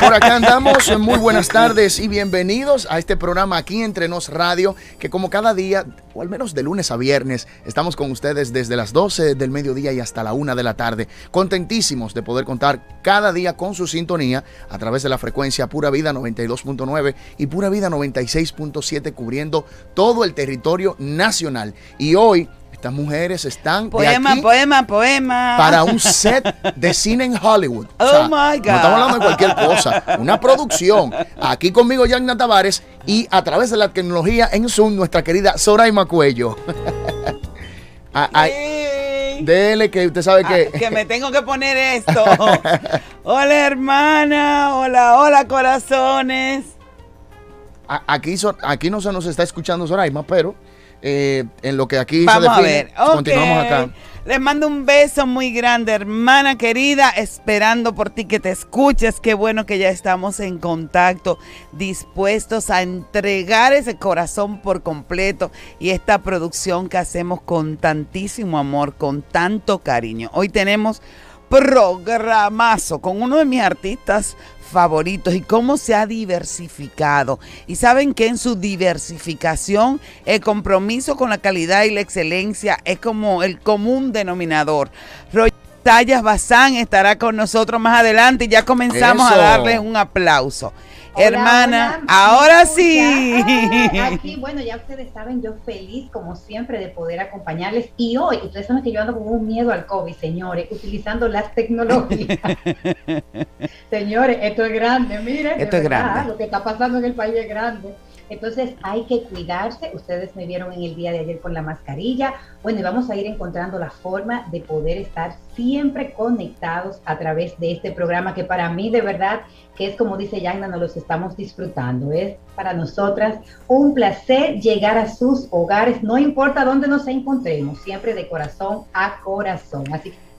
Por acá andamos. Muy buenas tardes y bienvenidos a este programa aquí entre Nos Radio, que como cada día, o al menos de lunes a viernes, estamos con ustedes desde las 12 del mediodía y hasta la 1 de la tarde. Contentísimos de poder contar cada día con su sintonía a través de la frecuencia Pura Vida 92.9 y Pura Vida 96.7 cubriendo todo el territorio nacional. Y hoy estas mujeres están de Poema, aquí poema, poema. para un set de cine en Hollywood. Oh my God. No estamos hablando de cualquier cosa. Una producción. Aquí conmigo, Yagna Tavares. Y a través de la tecnología en Zoom, nuestra querida Soraima Cuello. Ah, ay, Ey. dele que usted sabe Ah, que. que me tengo que poner esto. hola hermana, hola, hola corazones. aquí, aquí no se nos está escuchando Soraima, pero eh, en lo que aquí Vamos se a ver. continuamos acá. Les mando un beso muy grande, hermana querida, esperando por ti que te escuches. Qué bueno que ya estamos en contacto, dispuestos a entregar ese corazón por completo y esta producción que hacemos con tantísimo amor, con tanto cariño. Hoy tenemos programazo con uno de mis artistas favoritos y cómo se ha diversificado. Y saben que en su diversificación el compromiso con la calidad y la excelencia es como el común denominador. Roy Tallas Bazán estará con nosotros más adelante y ya comenzamos Eso. a darle un aplauso. Hola, Hermana, hola, ahora ¿me sí. Ah, Aquí, bueno, ya ustedes saben, yo feliz como siempre de poder acompañarles. Y hoy, ustedes saben que yo ando con un miedo al COVID, señores, utilizando las tecnologías. señores, esto es grande, miren. Esto es grande. Lo que está pasando en el país es grande. Entonces hay que cuidarse. Ustedes me vieron en el día de ayer con la mascarilla. Bueno, y vamos a ir encontrando la forma de poder estar siempre conectados a través de este programa que para mí de verdad que es como dice Yagna, nos los estamos disfrutando. Es para nosotras un placer llegar a sus hogares, no importa dónde nos encontremos, siempre de corazón a corazón. Así que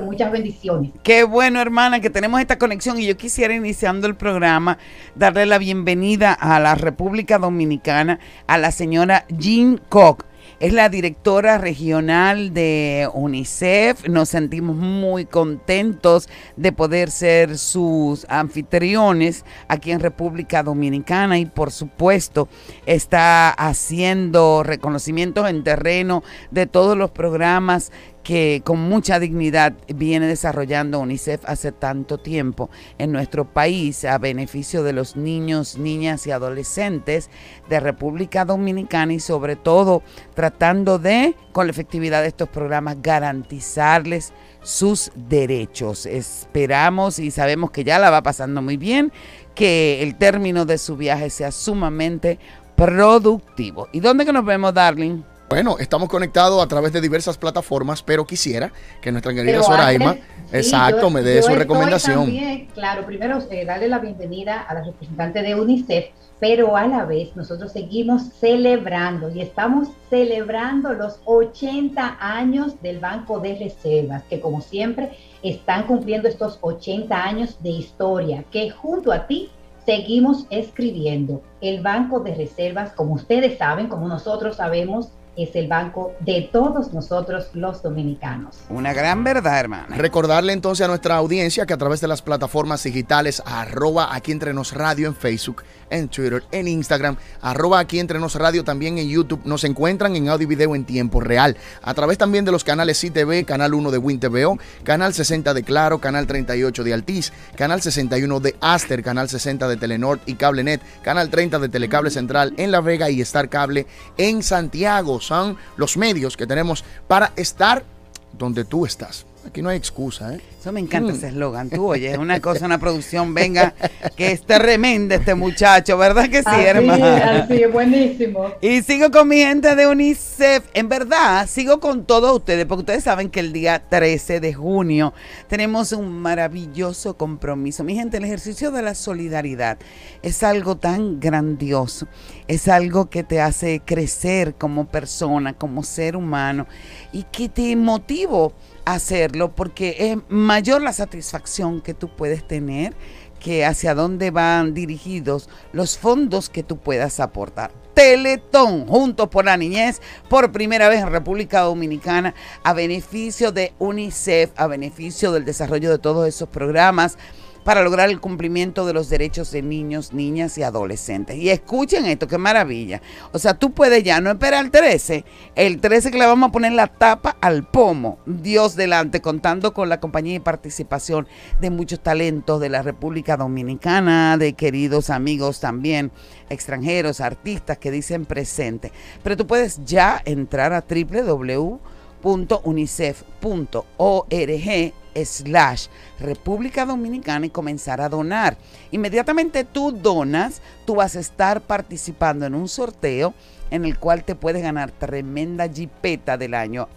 muchas bendiciones. Qué bueno, hermana, que tenemos esta conexión y yo quisiera, iniciando el programa, darle la bienvenida a la República Dominicana a la señora Jean Koch. Es la directora regional de UNICEF. Nos sentimos muy contentos de poder ser sus anfitriones aquí en República Dominicana y por supuesto está haciendo reconocimientos en terreno de todos los programas que con mucha dignidad viene desarrollando UNICEF hace tanto tiempo en nuestro país a beneficio de los niños, niñas y adolescentes de República Dominicana y sobre todo tratando de, con la efectividad de estos programas, garantizarles sus derechos. Esperamos y sabemos que ya la va pasando muy bien, que el término de su viaje sea sumamente productivo. ¿Y dónde que nos vemos, darling? Bueno, estamos conectados a través de diversas plataformas, pero quisiera que nuestra querida Soraima, sí, exacto, yo- me dé su recomendación. también, claro, primero eh, darle la bienvenida a la representante de UNICEF, pero a la vez nosotros seguimos celebrando y estamos celebrando los 80 años del Banco de Reservas, que como siempre están cumpliendo estos 80 años de historia, que junto a ti seguimos escribiendo. El Banco de Reservas, como ustedes saben, como nosotros sabemos, es el banco de todos nosotros los dominicanos. Una gran verdad, hermana. Recordarle entonces a nuestra audiencia que a través de las plataformas digitales, arroba aquí entre nos radio en Facebook, en Twitter, en Instagram, arroba aquí entre nos radio también en YouTube, nos encuentran en audio y video en tiempo real. A través también de los canales CTV, Canal 1 de WinTVO, Canal 60 de Claro, Canal 38 de Altiz, Canal 61 de Aster, Canal 60 de Telenor y CableNet, Canal 30 de Telecable Central en La Vega y Star Cable en Santiago. Son los medios que tenemos para estar donde tú estás. Aquí no hay excusa, ¿eh? Eso me encanta ese eslogan. Tú, oye, es una cosa, una producción, venga, que es tremenda este muchacho, ¿verdad que sí, así, hermano? Así, buenísimo. Y sigo con mi gente de UNICEF. En verdad, sigo con todos ustedes, porque ustedes saben que el día 13 de junio tenemos un maravilloso compromiso. Mi gente, el ejercicio de la solidaridad es algo tan grandioso, es algo que te hace crecer como persona, como ser humano, y que te motivo hacerlo porque es mayor la satisfacción que tú puedes tener que hacia dónde van dirigidos los fondos que tú puedas aportar. Teletón, Juntos por la Niñez, por primera vez en República Dominicana, a beneficio de UNICEF, a beneficio del desarrollo de todos esos programas para lograr el cumplimiento de los derechos de niños, niñas y adolescentes. Y escuchen esto, qué maravilla. O sea, tú puedes ya no esperar el 13, el 13 que le vamos a poner la tapa al pomo, Dios delante, contando con la compañía y participación de muchos talentos de la República Dominicana, de queridos amigos también extranjeros, artistas que dicen presente. Pero tú puedes ya entrar a www.unicef.org slash República Dominicana y comenzar a donar. Inmediatamente tú donas, tú vas a estar participando en un sorteo en el cual te puedes ganar tremenda jipeta del año.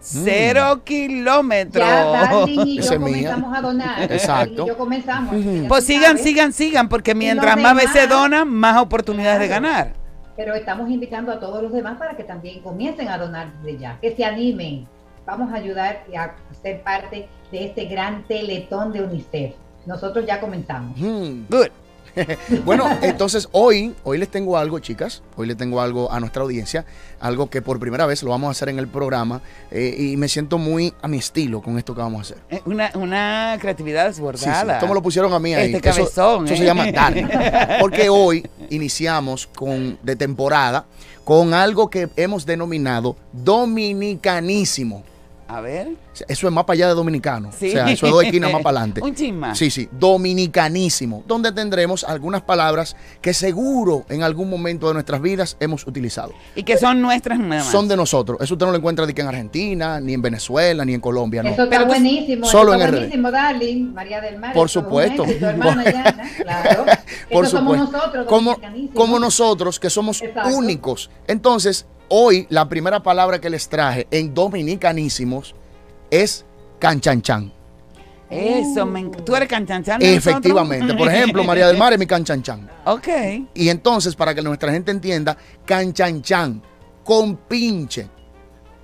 Cero kilómetros. Ya, Darling y yo es mía. comenzamos a donar. Exacto. Darling y yo comenzamos. ya Pues sigan, sabes. sigan, sigan, porque mientras más veces donan, más oportunidades de ganar. Pero estamos invitando a todos los demás para que también comiencen a donar desde ya, que se animen. Vamos a ayudar y a ser parte de este gran teletón de UNICEF. Nosotros ya comenzamos. Hmm. Good. Bueno, entonces hoy, hoy les tengo algo, chicas. Hoy les tengo algo a nuestra audiencia, algo que por primera vez lo vamos a hacer en el programa eh, y me siento muy a mi estilo con esto que vamos a hacer. Eh, Una, una creatividad Sí, sí, desbordada. esto me lo pusieron a mí ahí. Este Eso- cabezón, Eso, ¿eh? se llama dark. Porque hoy iniciamos con de temporada con algo que hemos denominado dominicanísimo. A ver. Eso es más para allá de dominicano. Sí. O sea, eso es dos esquinas más para adelante. Un chisma. Sí, sí, dominicanísimo, donde tendremos algunas palabras que seguro en algún momento de nuestras vidas hemos utilizado. Y que son nuestras nada más. Son de nosotros. Eso usted no lo encuentra ni que en Argentina, ni en Venezuela, ni en Colombia, no. Eso está Pero tú- buenísimo. solo eso está en buenísimo, Darling. María del Mar. Por supuesto. Yana, claro. Por Eso somos supuesto. nosotros, como, dominicanísimos. como nosotros, que somos Exacto. únicos. Entonces, hoy la primera palabra que les traje en dominicanísimos es canchanchan. Eso, me tú eres canchanchan. Efectivamente. Por ejemplo, María del Mar es mi canchanchan. Ok. Y entonces, para que nuestra gente entienda, canchanchan, compinche,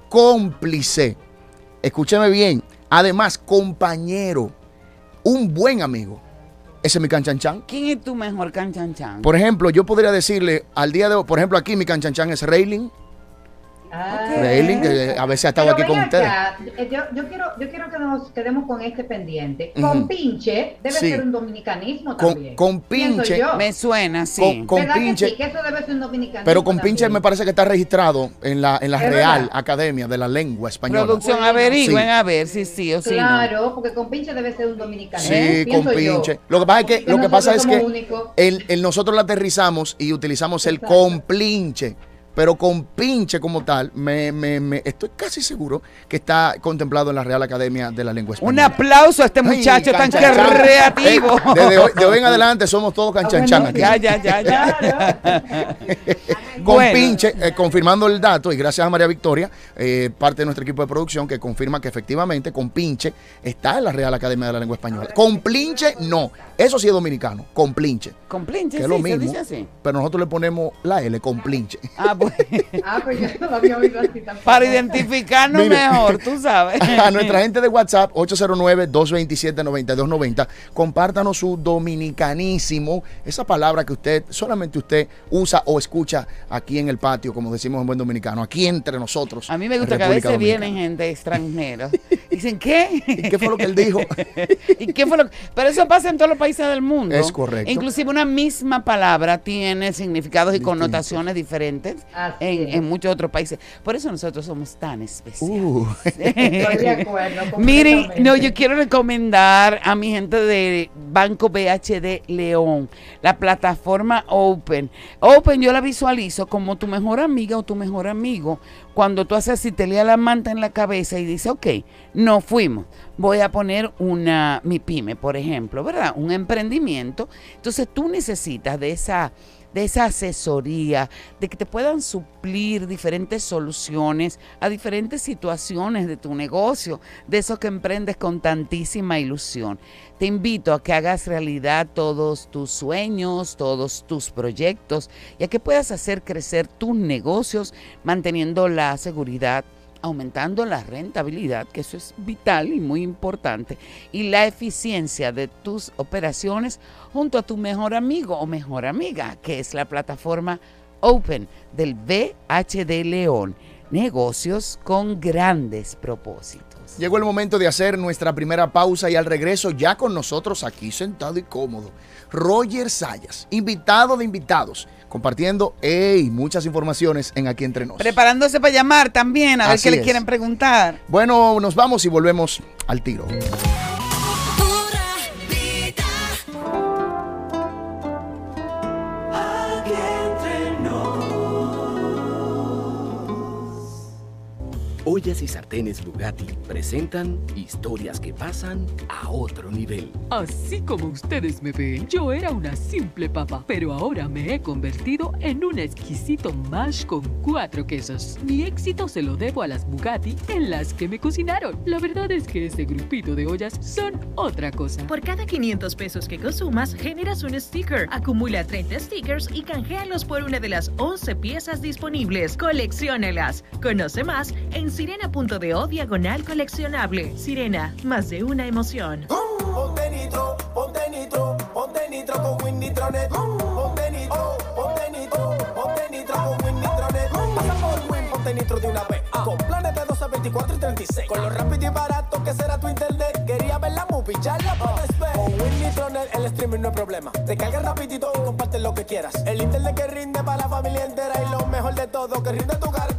cómplice. Escúcheme bien. Además, compañero, un buen amigo. Ese es mi canchanchan. ¿Quién es tu mejor canchanchan? Por ejemplo, yo podría decirle al día de hoy, por ejemplo, aquí mi canchanchan es Railing. Ah. Railing, que a veces ha estado Pero aquí con acá, eh, Yo, yo quiero, yo quiero que nos quedemos con este pendiente. Con pinche debe Sí. ser un dominicanismo Con- también. con pinche. Me suena, sí. Con- con- ¿Verdad que pinche- sí? Que eso debe ser un dominicanismo. Pero con pinche me parece que está registrado en la, en la Real verdad. Academia de la Lengua Española. Producción, Bueno, averigüen sí. a ver si sí o si no. Claro, porque con pinche debe ser un dominicano. Sí, con yo. pinche. Lo que pasa es que, Porque lo que, pasa es nosotros que el, el nosotros lo aterrizamos y utilizamos el Exacto. complinche. Pero con pinche como tal, me, me- me- estoy casi seguro que está contemplado en la Real Academia de la Lengua Un Española. aplauso a este Ay, muchacho tan creativo. Eh, desde hoy, de hoy en adelante somos todos canchanchan aquí. Ya, ya, ya, ya. Con Bueno. pinche, eh, confirmando el dato, y gracias a María Victoria, eh, parte de nuestro equipo de producción, que confirma que efectivamente con pinche está en la Real Academia de la Lengua Española. Con plinche, no. Eso sí es dominicano, con plinche. Con plinche, Que es sí, lo se mismo. dice así. Pero nosotros le ponemos la L con plinche. Ah, bueno. Ah, pues yo no lo había oído así tampoco. Para identificarnos Mire. mejor, tú sabes. A nuestra gente de WhatsApp, 809-227-9290, compártanos su dominicanísimo, esa palabra que usted, solamente usted usa o escucha aquí en el patio, como decimos en buen dominicano, aquí entre nosotros. A mí me gusta que a veces Dominicana. vienen gente extranjera. Dicen, ¿qué? ¿Y qué fue lo que él dijo? ¿Y qué fue lo que- Pero eso pasa en todos los países del mundo. Es correcto. Inclusive una misma palabra tiene significados y connotaciones diferentes en, en, muchos otros países. Por eso nosotros somos tan especiales. Uh. Estoy de acuerdo. Miren, no, yo quiero recomendar a mi gente de Banco BHD León, la plataforma Open. Open yo la visualizo como tu mejor amiga o tu mejor amigo. Cuando tú haces así, te lea la manta en la cabeza y dices, ok, no fuimos. Voy a poner una, mi pyme, por ejemplo, ¿verdad? Un emprendimiento. Entonces tú necesitas de esa de esa asesoría, de que te puedan suplir diferentes soluciones a diferentes situaciones de tu negocio, de eso que emprendes con tantísima ilusión. Te invito a que hagas realidad todos tus sueños, todos tus proyectos y a que puedas hacer crecer tus negocios manteniendo la seguridad aumentando la rentabilidad, que eso es vital y muy importante, y la eficiencia de tus operaciones junto a tu mejor amigo o mejor amiga, que es la plataforma Open del BHD León. Negocios con grandes propósitos. Llegó el momento de hacer nuestra primera pausa y al regreso ya con nosotros aquí sentado y cómodo. Roger Sayas, invitado de invitados compartiendo hey, muchas informaciones en Aquí Entre Nos. Preparándose para llamar también, a ver qué le quieren preguntar. Bueno, nos vamos y volvemos al tiro. Ollas y sartenes Bugatti presentan historias que pasan a otro nivel. Así como ustedes me ven, yo era una simple papa, pero ahora me he convertido en un exquisito mash con cuatro quesos. Mi éxito se lo debo a las Bugatti en las que me cocinaron. La verdad es que este grupito de ollas son otra cosa. Por cada 500 pesos que consumas, generas un sticker. Acumula 30 stickers y canjealos por una de las 11 piezas disponibles. Colecciónelas. Conoce más en sirena.do diagonal coleccionable. Sirena, más de una emoción. Ponte nitro, ponte nitro, ponte nitro con Winnitronet. Ponte nitro, ponte nitro, ponte nitro con Winnitronet. Pasa por Win, ponte nitro de una vez. Con planes de 12, 24 y 36. Con lo rápido y barato que será tu internet. Quería ver la movie, ya la puedes ver. Con Winnitronet el streaming no es problema. Te carga rapidito y comparte lo que quieras. El internet que rinde para la familia entera y lo mejor de todo, que rinde tu cartera.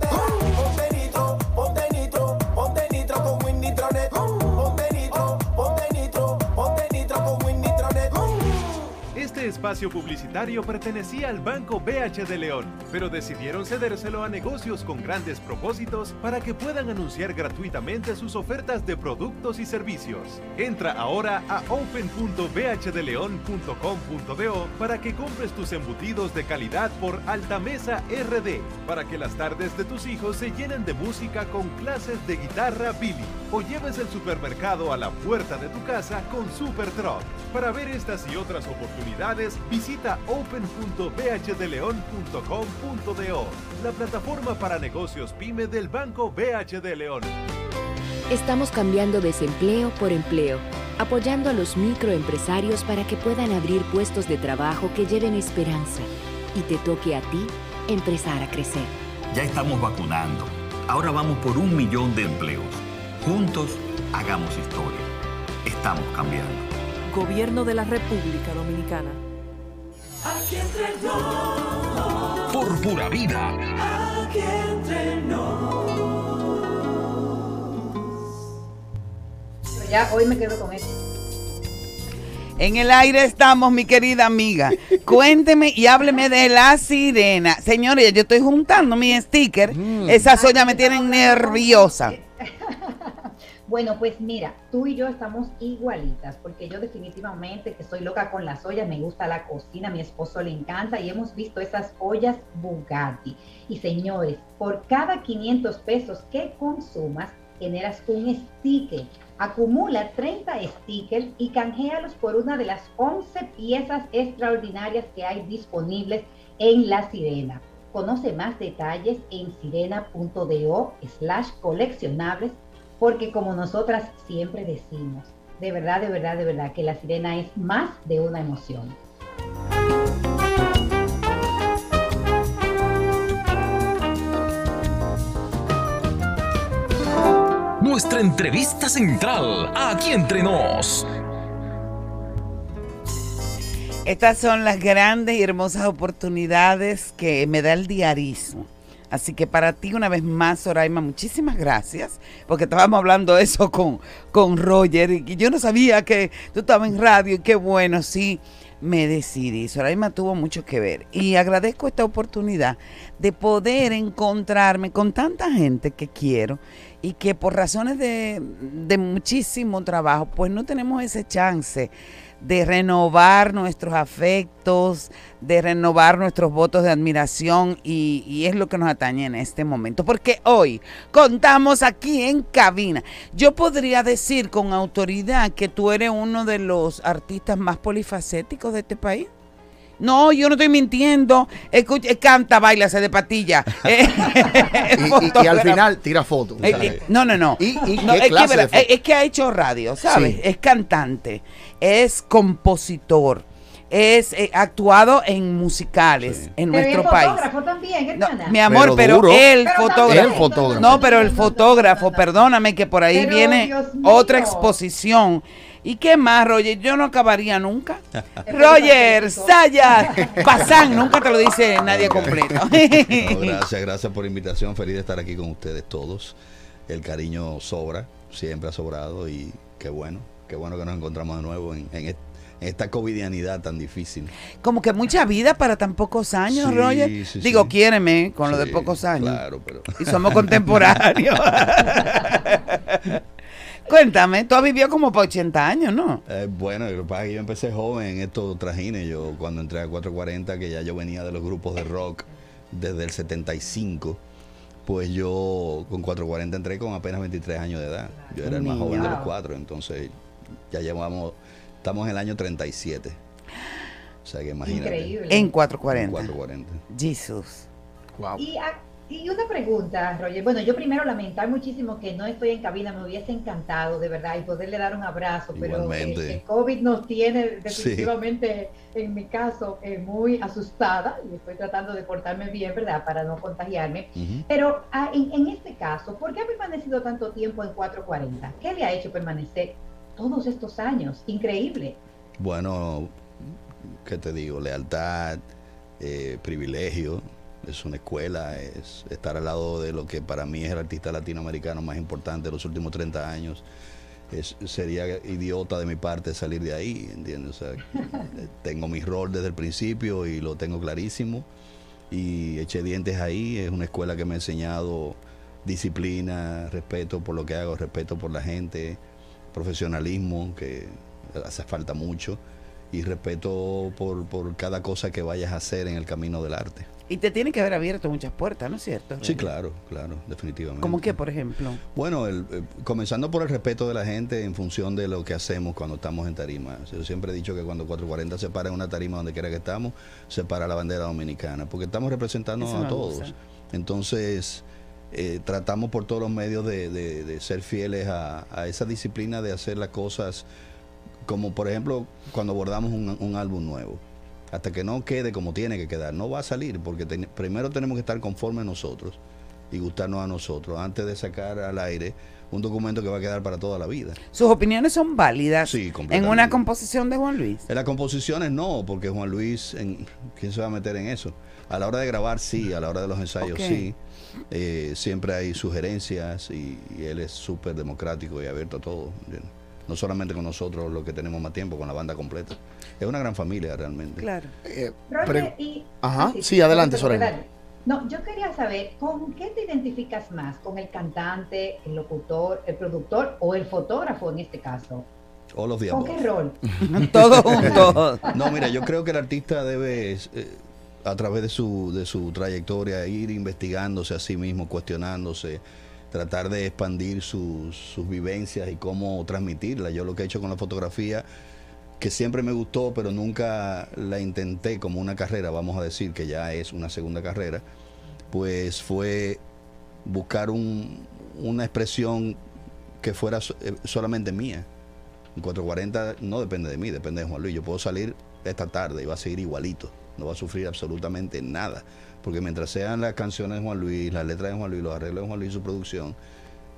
Espacio publicitario pertenecía al Banco BH de León, pero decidieron cedérselo a negocios con grandes propósitos para que puedan anunciar gratuitamente sus ofertas de productos y servicios. Entra ahora a open.bhdeleon.com.do para que compres tus embutidos de calidad por Altamesa RD, para que las tardes de tus hijos se llenen de música con clases de guitarra Billy, o lleves el supermercado a la puerta de tu casa con Super Truck. Para ver estas y otras oportunidades, visita open.bhdeleon.com.do, la plataforma para negocios pyme del Banco BHD León. Estamos cambiando desempleo por empleo, apoyando a los microempresarios para que puedan abrir puestos de trabajo que lleven esperanza y te toque a ti empezar a crecer. Ya estamos vacunando. Ahora vamos por un millón de empleos. Juntos, hagamos historia. Estamos cambiando. Gobierno de la República Dominicana. Aquí entre nos, Por pura vida. aquí entre nos. Pero ya hoy me quedo con esto. En el aire estamos, mi querida amiga. Cuénteme y hábleme de la sirena. Señores, yo estoy juntando mi sticker. Esas ollas me tienen nerviosa. Bueno, pues mira, tú y yo estamos igualitas, porque yo definitivamente que soy loca con las ollas, me gusta la cocina, mi esposo le encanta y hemos visto esas ollas Bugatti. Y señores, por cada 500 pesos que consumas, generas un sticker. Acumula 30 stickers y canjealos por una de las 11 piezas extraordinarias que hay disponibles en La Sirena. Conoce más detalles en sirena.do slash coleccionables porque como nosotras siempre decimos, de verdad, de verdad, de verdad, que la sirena es más de una emoción. Nuestra entrevista central, aquí entre nos. Estas son las grandes y hermosas oportunidades que me da el diarismo. Así que para ti una vez más, Soraima, muchísimas gracias, porque estábamos hablando eso con, con Roger y yo no sabía que tú estabas en radio y qué bueno, sí, me decidí. Soraima tuvo mucho que ver y agradezco esta oportunidad de poder encontrarme con tanta gente que quiero y que por razones de, de muchísimo trabajo, pues no tenemos ese chance de renovar nuestros afectos, de renovar nuestros votos de admiración y, es lo que nos atañe en este momento. Porque hoy contamos aquí en cabina. Yo podría decir con autoridad que tú eres uno de los artistas más polifacéticos de este país. No, yo no estoy mintiendo. Escucha, canta, baila, se de patilla. Eh, y, y, y, al final tira fotos. Eh, no, no, no. ¿Y, y no, qué es, clase que, de foto? es que ha hecho radio, ¿sabes? Sí. Es cantante, es compositor, es eh, actuado en musicales en Pero nuestro es país. fotógrafo también, No, mi amor, Pero pero, el Pero fotógrafo. El fotógrafo. No, pero el fotógrafo, perdóname, que por ahí Pero, viene otra exposición. ¿Y qué más, Roger? Yo no acabaría nunca. Roger, Saya, Pasán, nunca te lo dice nadie completo. No, gracias, gracias por la invitación. Feliz de estar aquí con ustedes todos. El cariño sobra, siempre ha sobrado y qué bueno, qué bueno que nos encontramos de nuevo en, en esta covidianidad tan difícil. Como que mucha vida para tan pocos años, Sí, Roger. sí, Digo, sí. quiéreme con lo de pocos años. Claro, pero Y somos contemporáneos. Cuéntame, tú has vivido como para 80 años, ¿no? Eh, bueno, lo que pasa es que yo empecé joven en estos trajines. Yo cuando entré a 440, que ya yo venía de los grupos de rock desde el 75, pues yo con 440 entré con apenas 23 años de edad. Yo era el más joven de los cuatro, entonces ya llevamos, estamos en el año 37. O sea que imagínate. Increíble. En En 440. 440. Jesus. Wow. Y, a- y una pregunta, Roger. Bueno, yo primero lamentar muchísimo que no estoy en cabina, me hubiese encantado, de verdad, y poderle dar un abrazo, pero el, Igualmente. el COVID nos tiene definitivamente, en mi caso, eh, muy asustada y estoy tratando de portarme bien, ¿verdad?, para no contagiarme. Pero ah, en, en este caso, ¿por qué ha permanecido tanto tiempo en 440? ¿Qué le ha hecho permanecer todos estos años? Increíble. Bueno, ¿qué te digo? Lealtad, eh, privilegio, es una escuela, es estar al lado de lo que para mí es el artista latinoamericano más importante de los últimos 30 años. Es, sería idiota de mi parte salir de ahí, ¿entiendes? O sea, eh, tengo mi rol desde el principio y lo tengo clarísimo. Y eché dientes ahí, es una escuela que me ha enseñado disciplina, respeto por lo que hago, respeto por la gente, profesionalismo, que hace falta mucho, y respeto por, por cada cosa que vayas a hacer en el camino del arte. Y te tiene que haber abierto muchas puertas, ¿no es cierto? Sí, claro, claro, definitivamente. ¿Cómo que, por ejemplo? Bueno, el, eh, comenzando por el respeto de la gente en función de lo que hacemos cuando estamos en tarima. Yo siempre he dicho que cuando 440 se para en una tarima donde quiera que estamos, se para la bandera dominicana, porque estamos representando a todos. gusta. Entonces, eh, tratamos por todos los medios de, de- de ser fieles a, a esa disciplina de hacer las cosas como por ejemplo cuando abordamos un, un álbum nuevo. Hasta que no quede como tiene que quedar, no va a salir, porque ten- primero tenemos que estar conformes nosotros y gustarnos a nosotros antes de sacar al aire un documento que va a quedar para toda la vida. ¿Sus opiniones son válidas Sí, en una composición de Juan Luis? En las composiciones no, porque Juan Luis, en, ¿quién se va a meter en eso? A la hora de grabar sí, a la hora de los ensayos sí. Eh, siempre hay sugerencias y, y él es súper democrático y abierto a todo. No solamente con nosotros, los que tenemos más tiempo, con la banda completa. Es una gran familia realmente. Claro. Eh, Roger, y- Ajá, sí, adelante, Soraya. No, yo quería saber, ¿con qué te identificas más? ¿Con el cantante, el locutor, el productor o el fotógrafo en este caso? Of the ¿Con qué rol? Todos juntos. No, mira, yo creo que el artista debe, eh, a través de su, de su trayectoria, ir investigándose a sí mismo, cuestionándose, tratar de expandir sus, sus vivencias y cómo transmitirlas. Yo lo que he hecho con la fotografía, que siempre me gustó, pero nunca la intenté como una carrera, vamos a decir que ya es una segunda carrera, pues fue buscar un- una expresión que fuera eh, solamente mía. En 440 no depende de mí, depende de Juan Luis. Yo puedo salir esta tarde y va a seguir igualito. No va a sufrir absolutamente nada. Porque mientras sean las canciones de Juan Luis, las letras de Juan Luis, los arreglos de Juan Luis, su producción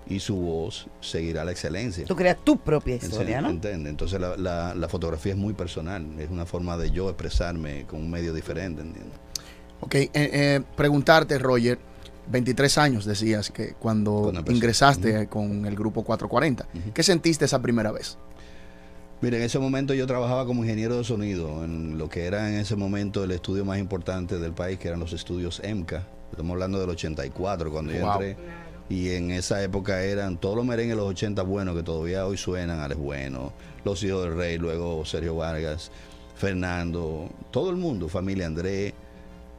y su voz, seguirá la excelencia. Tú creas tu propia historia, ¿no? ¿Entiendes? Entonces la, la- la fotografía es muy personal. Es una forma de yo expresarme con un medio diferente, ¿entiendes? Ok, eh, eh, preguntarte, Roger, 23 años decías que cuando, ingresaste con el grupo 440. ¿Qué sentiste esa primera vez? Mira, en ese momento yo trabajaba como ingeniero de sonido en lo que era en ese momento el estudio más importante del país, que eran los estudios EMCA. Estamos hablando del 84 cuando yo entré. Y en esa época eran todos los merengues de los 80 buenos que todavía hoy suenan, Alex Bueno, Los Hijos del Rey, luego Sergio Vargas, Fernando, todo el mundo, familia André,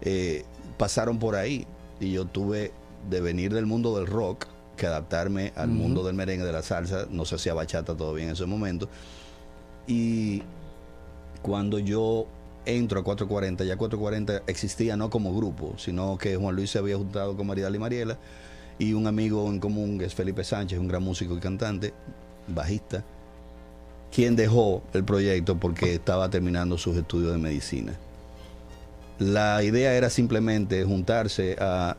eh, pasaron por ahí. Y yo tuve de venir del mundo del rock que adaptarme al mundo del merengue, de la salsa. No se hacía bachata todavía en ese momento. Y cuando yo entro a 440, ya 440 existía no como grupo, sino que Juan Luis se había juntado con Maridal y Mariela y un amigo en común que es Felipe Sánchez, un gran músico y cantante, bajista, quien dejó el proyecto porque estaba terminando sus estudios de medicina. La idea era simplemente juntarse a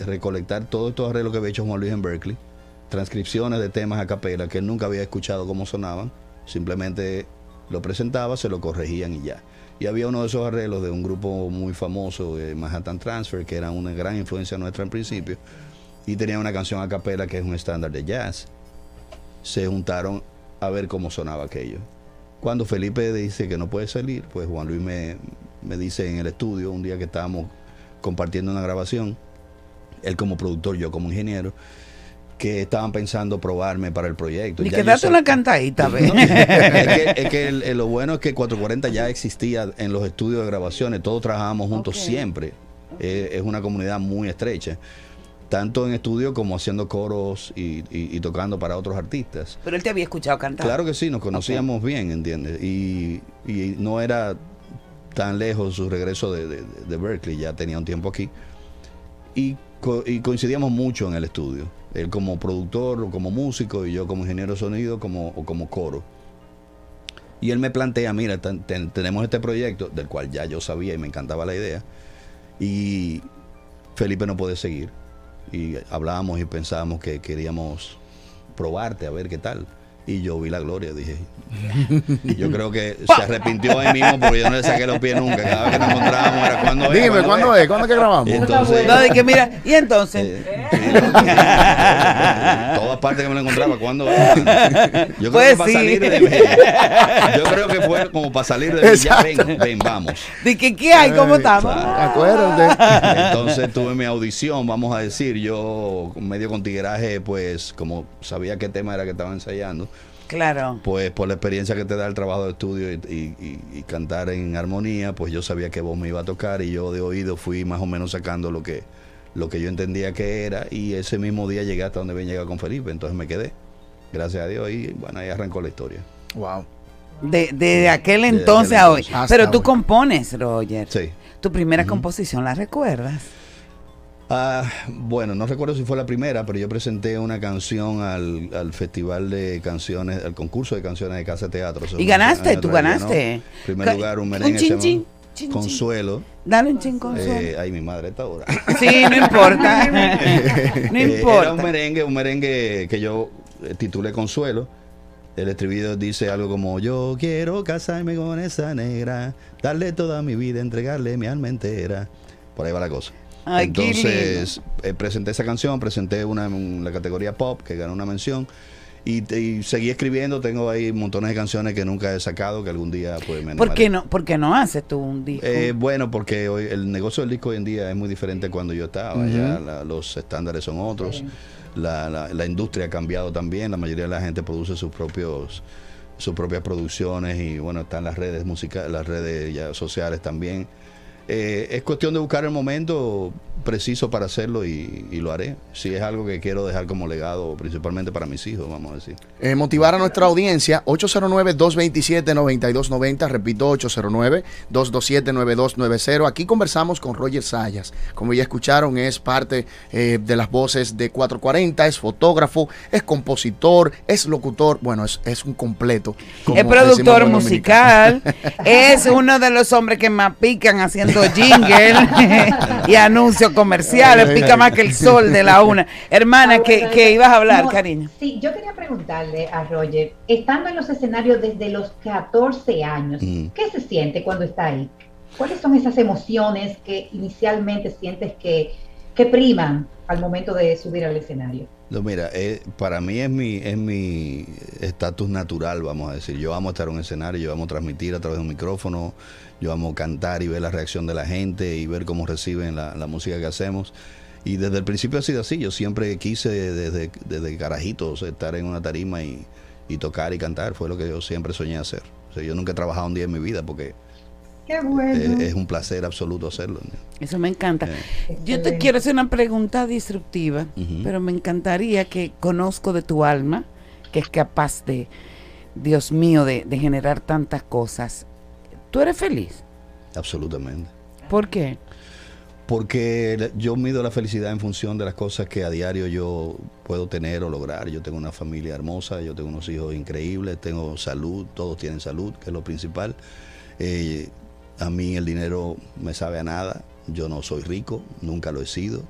recolectar todos estos arreglos que había hecho Juan Luis en Berkeley, transcripciones de temas a capela que él nunca había escuchado cómo sonaban, simplemente lo presentaba, se lo corregían y ya. Y había uno de esos arreglos de un grupo muy famoso, eh, Manhattan Transfer, que era una gran influencia nuestra en principio, y tenía una canción a capela que es un estándar de jazz. Se juntaron a ver cómo sonaba aquello. Cuando Felipe dice que no puede salir, pues Juan Luis me, me dice en el estudio, un día que estábamos compartiendo una grabación, él como productor, yo como ingeniero, que estaban pensando probarme para el proyecto. Y Ya que date una cantadita, ve. No, es que, es que el- el- lo bueno es que 440 ya existía en los estudios de grabaciones, todos trabajábamos juntos siempre. Eh, es una comunidad muy estrecha, tanto en estudio como haciendo coros y, y- y tocando para otros artistas. Pero él te había escuchado cantar. Claro que sí, nos conocíamos bien, ¿entiendes? Y, y no era tan lejos su regreso de, de- de Berkeley, ya tenía un tiempo aquí. Y, co- y coincidíamos mucho en el estudio. Él como productor o como músico y yo como ingeniero de sonido como, o como coro. Y él me plantea, mira, ten- ten- tenemos este proyecto del cual ya yo sabía y me encantaba la idea. Y Felipe no puede seguir. Y hablábamos y pensábamos que queríamos probarte a ver qué tal. Y yo vi la gloria, dije. Y yo creo que se arrepintió ahí mismo porque yo no le saqué los pies nunca. Cada vez que nos encontrábamos era cuando Dime, ¿cuándo es? ¿Cuándo es que grabamos? Entonces, No, de que mira, y entonces. todas partes que me lo encontraba, ¿cuándo? Yo creo Pues que para sí. salir de Yo creo que fue como para salir de ya ven, ven, vamos. De que, ¿qué hay? ¿Cómo estamos? Acuérdate. Entonces tuve mi audición, vamos a decir, yo medio con tigueraje, pues como sabía qué tema era que estaba ensayando, Claro. pues por la experiencia que te da el trabajo de estudio y, y- y- y cantar en armonía, pues yo sabía que vos me iba a tocar y yo de oído fui más o menos sacando lo que, lo que yo entendía que era y ese mismo día llegué hasta donde había llegado con Felipe, entonces me quedé, gracias a Dios y bueno, ahí arrancó la historia. Wow. De, de aquel aquel entonces a hoy. entonces. Pero tú hoy. compones, Roger. Sí. Tu primera composición, ¿la recuerdas? Ah, bueno, no recuerdo si fue la primera, pero yo presenté una canción al, al festival de canciones, al concurso de canciones de Casa Teatro. Eso Y ganaste, tú ganaste. ¿no? primer lugar, un un merengue chin, se llama chin, chin, Consuelo. Dale un chin consuelo. Eh, ay, mi madre está ahora. Sí, no importa. no Eh, importa. Era un merengue, un merengue que yo eh, titulé Consuelo. El estribillo dice algo como yo quiero casarme con esa negra, darle toda mi vida, entregarle mi alma entera. Por ahí va la cosa. Ay, Entonces eh, presenté esa canción, presenté una en la categoría pop que ganó una mención y, y seguí escribiendo. Tengo ahí montones de canciones que nunca he sacado que algún día pues me ¿Por qué no, por qué no haces tú un disco? Eh, bueno, porque hoy el negocio del disco hoy en día es muy diferente a cuando yo estaba. Ya la- los estándares son otros. La, la- la industria ha cambiado también. La mayoría de la gente produce sus propios sus propias producciones y bueno están las redes musicales, las redes ya sociales también. Eh, es cuestión de buscar el momento preciso para hacerlo y, y lo haré. Si es algo que quiero dejar como legado, principalmente para mis hijos, vamos a decir. Eh, motivar a nuestra audiencia, 809-227-9290, repito, 809-227-9290. Aquí conversamos con Roger Sayas. Como ya escucharon, es parte eh, de las voces de 440, es fotógrafo, es compositor, es locutor, bueno, es, es un completo. es productor musical, es uno de los hombres que más pican haciendo jingle y anuncios comerciales, pica más que el sol de la una. Hermana, que, que ibas a hablar, No, cariño. Sí, yo quería preguntarle a Roger, estando en los escenarios desde los 14 años, Mm. ¿qué se siente cuando está ahí? ¿Cuáles son esas emociones que inicialmente sientes que que priman al momento de subir al escenario? No, mira, eh, para mí es mi es mi estatus natural, vamos a decir. Yo amo estar en un escenario, yo amo transmitir a través de un micrófono, yo amo cantar y ver la reacción de la gente y ver cómo reciben la, la música que hacemos. Y desde el principio ha sido así. Yo siempre quise, desde, desde carajito, o sea, estar en una tarima y, y tocar y cantar. Fue lo que yo siempre soñé hacer. O sea, yo nunca he trabajado un día en mi vida porque Qué bueno. es, es un placer absoluto hacerlo. Eso me encanta. Eh, Yo te quiero hacer una pregunta disruptiva, pero me encantaría que conozco de tu alma, que es capaz de, Dios mío, de, de generar tantas cosas. ¿Tú eres feliz? absolutamente. ¿Por qué? Porque yo mido la felicidad en función de las cosas que a diario yo puedo tener o lograr. Yo tengo una familia hermosa, yo tengo unos hijos increíbles, tengo salud, todos tienen salud, que es lo principal. Eh, a mí el dinero me sabe a nada, yo no soy rico, nunca lo he sido.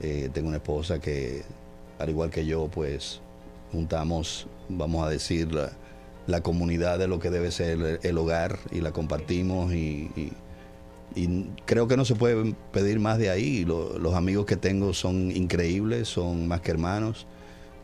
Eh, tengo una esposa que, al igual que yo, pues juntamos, vamos a decir, la, la comunidad de lo que debe ser el, el hogar y la compartimos y- y y creo que no se puede pedir más de ahí. Lo- los amigos que tengo son increíbles, son más que hermanos.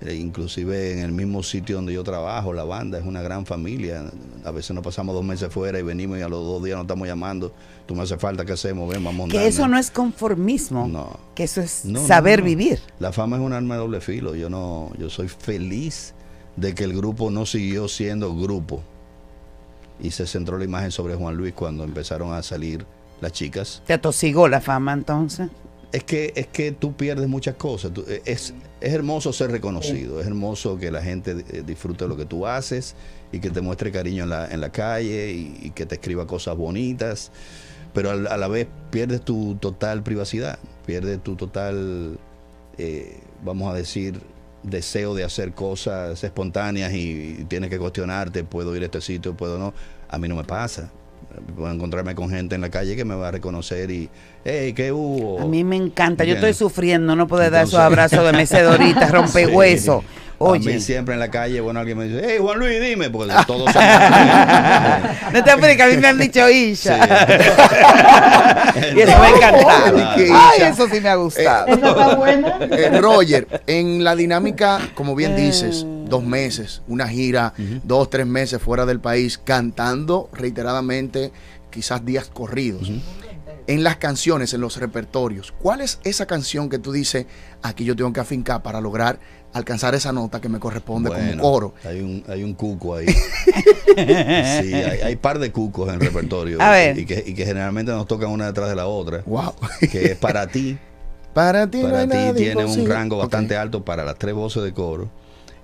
Eh, inclusive en el mismo sitio donde yo trabajo, la banda es una gran familia. A veces nos pasamos dos meses fuera y venimos y a los dos días nos estamos llamando. Tú me hace falta, ¿qué hacemos? Ven, vamos Que eso no es conformismo, No. que eso es No, no, saber no. vivir. La fama es un arma de doble filo. Yo no, yo soy feliz de que el grupo no siguió siendo grupo. Y se centró la imagen sobre Juan Luis cuando empezaron a salir las chicas. Te atosigó la fama entonces. Es que, es que tú pierdes muchas cosas. Tú- eh, es, es hermoso ser reconocido, es hermoso que la gente eh, disfrute de lo que tú haces y que te muestre cariño en la, en la calle y, y que te escriba cosas bonitas, pero al- a la vez pierdes tu total privacidad, pierdes tu total, eh, vamos a decir, deseo de hacer cosas espontáneas y, tienes que cuestionarte, puedo ir a este sitio, puedo no. A mí no me pasa. Puedo encontrarme con gente en la calle que me va a reconocer y, hey, ¿qué hubo? A mí me encanta. Yo estoy sufriendo, no poder dar esos abrazos de mecedorita, rompehueso. Sí. Oye. A mí siempre en la calle, bueno, alguien me dice, hey, Juan Luis, dime, porque todos son... No te apures, que a mí me han dicho Isha. Sí. y eso me ha encantado. Ay, eso sí me ha gustado. ¿Esa está buena? Eh, Roger, en la dinámica, como bien dices, dos meses, una gira, dos, tres meses fuera del país, cantando reiteradamente, quizás días corridos. En las canciones, en los repertorios, ¿cuál es esa canción que tú dices, aquí yo tengo que afincar para lograr alcanzar esa nota que me corresponde Bueno, como coro? Hay un, hay un cuco ahí. sí, hay, hay par de cucos en el repertorio. A ver. Y que, y que generalmente nos tocan una detrás de la otra. Wow. Que es para ti. Para ti, Para ti tiene un rango bastante alto para las tres voces de coro.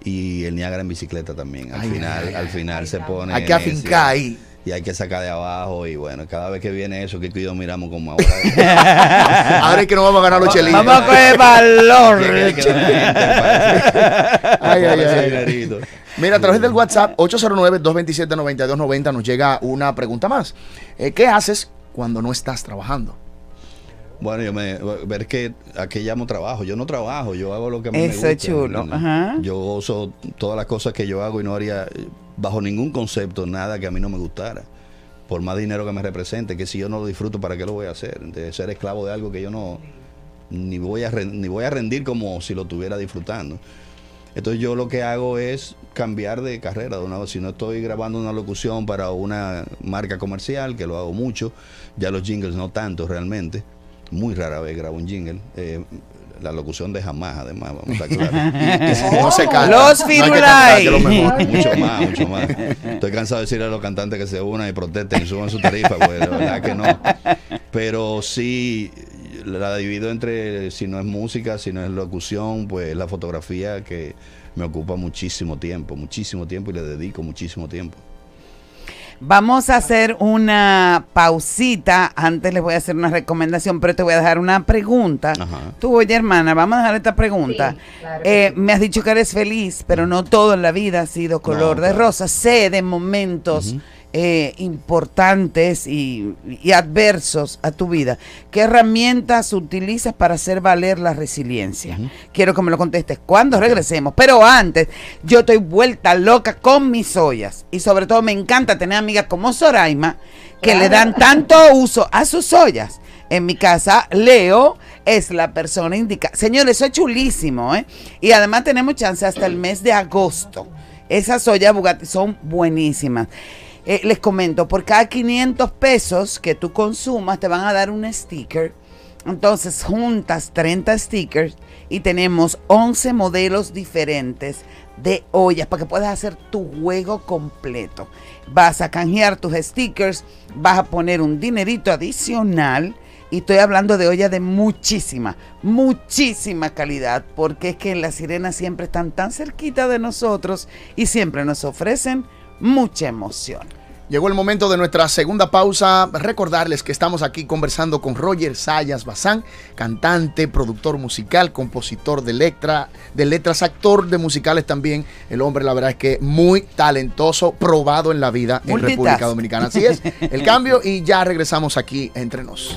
Y el Niágara en bicicleta también. Al Ay, final, ay, al final se pone. Hay que afincar ahí. Y hay que sacar de abajo. Y bueno, cada vez que viene eso, que yo miramos como ahora. Ahora es que no vamos a ganar los chelitos. Vamos a coger valor. Ay, ay, ay. Mira, a través del WhatsApp 809-227-9290 nos llega una pregunta más. Eh, ¿Qué haces cuando no estás trabajando? Bueno, yo me ver que a qué llamo trabajo. Yo no trabajo, yo hago lo que me Eso gusta. es chulo, ajá. Yo gozo todas las cosas que yo hago y no haría eh, bajo ningún concepto nada que a mí no me gustara. Por más dinero que me represente, que si yo no lo disfruto, ¿para qué lo voy a hacer? De ser esclavo de algo que yo no ni voy a ni voy a rendir como si lo estuviera disfrutando. Entonces yo lo que hago es cambiar de carrera de una vez. Si no estoy grabando una locución para una marca comercial, que lo hago mucho, ya los jingles no tanto realmente. Muy rara vez grabo un jingle. Eh, la locución de jamás, además, vamos a estar claros. No se canta, Los no mejor. Mucho más, mucho más. Estoy cansado de decirle a los cantantes que se unan y protesten y suban su tarifa, pues de verdad que no. Pero sí, la divido entre, si no es música, si no es locución, pues la fotografía que me ocupa muchísimo tiempo, muchísimo tiempo y le dedico muchísimo tiempo. Vamos a hacer una pausita. Antes les voy a hacer una recomendación, pero te voy a dejar una pregunta. Ajá. Tú, oye, hermana, vamos a dejar esta pregunta. Sí, claro que Eh. Me has dicho que eres feliz, pero no todo en la vida ha sido color No, de claro. rosa. Sé de momentos eh, importantes y, y adversos a tu vida. ¿Qué herramientas utilizas para hacer valer la resiliencia? Quiero que me lo contestes cuando regresemos. Pero antes, yo estoy vuelta loca con mis ollas. Y sobre todo me encanta tener amigas como Soraima que le dan tanto uso a sus ollas. En mi casa, Leo es la persona indicada. Señores, eso es chulísimo, ¿eh? Y además tenemos chance hasta el mes de agosto. Esas ollas Bugatti son buenísimas. Eh, les comento, por cada 500 pesos que tú consumas, te van a dar un sticker. Entonces, juntas 30 stickers y tenemos 11 modelos diferentes de ollas para que puedas hacer tu juego completo. Vas a canjear tus stickers, vas a poner un dinerito adicional. Y estoy hablando de ollas de muchísima, muchísima calidad, porque es que en La Sirena siempre están tan cerquita de nosotros y siempre nos ofrecen mucha emoción. Llegó el momento de nuestra segunda pausa. Recordarles que estamos aquí conversando con Roger Sayas Bazán, cantante, productor musical, compositor de, letra, de letras, actor de musicales también. El hombre, la verdad es que muy talentoso, probado en la vida en. República Dominicana. Así es, el cambio y ya regresamos aquí entre nos.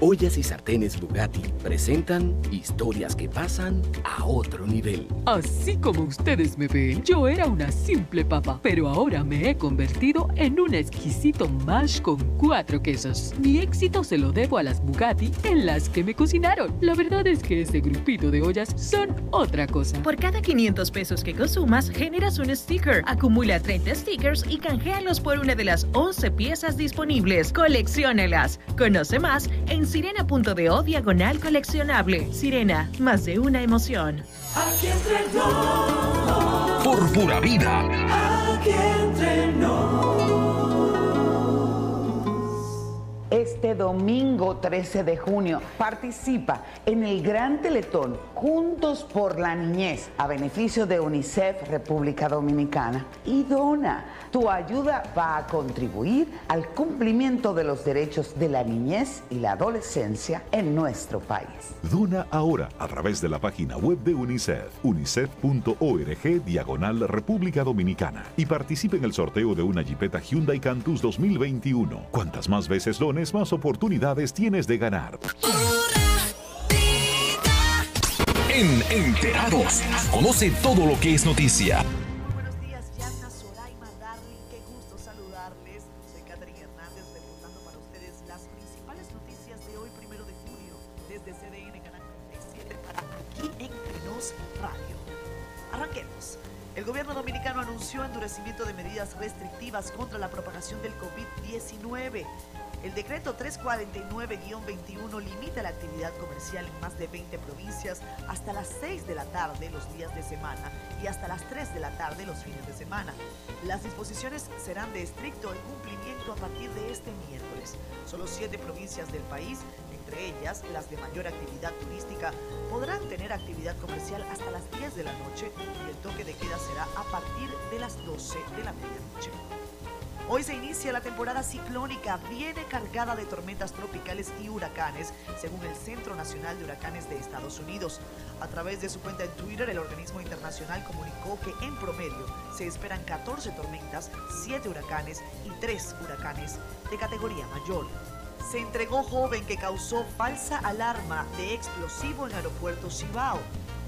Ollas y sartenes Bugatti presentan historias que pasan a otro nivel. Así como ustedes me ven, yo era una simple papa, pero ahora me he convertido en un exquisito mash con cuatro quesos. Mi éxito se lo debo a las Bugatti en las que me cocinaron. La verdad es que ese grupito de ollas son otra cosa. Por cada 500 pesos que consumas, generas un sticker. Acumula 30 stickers y canjealos por una de las 11 piezas disponibles. Colecciónelas. Conoce más en sirena.do diagonal coleccionable. Sirena, más de una emoción. Aquí entre nos, Por pura vida. aquí entre Este domingo 13 de junio participa en el Gran Teletón Juntos por la Niñez a beneficio de UNICEF República Dominicana y dona. Tu ayuda va a contribuir al cumplimiento de los derechos de la niñez y la adolescencia en nuestro país. Dona ahora a través de la página web de UNICEF, unicef.org diagonal República Dominicana y participe en el sorteo de una Jeepeta Hyundai Cantus 2021. Cuantas más veces más oportunidades tienes de ganar. En Enterados, conoce todo lo que es noticia. Buenos días, Yasna Soraima Darling, qué gusto saludarles. Soy Catherine Hernández reportando para ustedes las principales noticias de hoy, primero de junio, desde CDN Canal 37 para aquí Entre Nos Radio. Arranquemos. El gobierno dominicano anunció endurecimiento de medidas restrictivas contra la propagación del COVID-19. El decreto 349-21 limita la actividad comercial en más de 20 provincias hasta las 6 de la tarde los días de semana y hasta las 3 de la tarde los fines de semana. Las disposiciones serán de estricto cumplimiento a partir de este miércoles. Solo siete provincias del país, entre ellas las de mayor actividad turística, podrán tener actividad comercial hasta las 10 de la noche y el toque de queda será a partir de las 12 de la medianoche. Hoy se inicia la temporada ciclónica, viene cargada de tormentas tropicales y huracanes, según el Centro Nacional de Huracanes de Estados Unidos. A través de su cuenta en Twitter, el organismo internacional comunicó que en promedio se esperan 14 tormentas, 7 huracanes y 3 huracanes de categoría mayor. Se entregó joven que causó falsa alarma de explosivo en aeropuerto Cibao.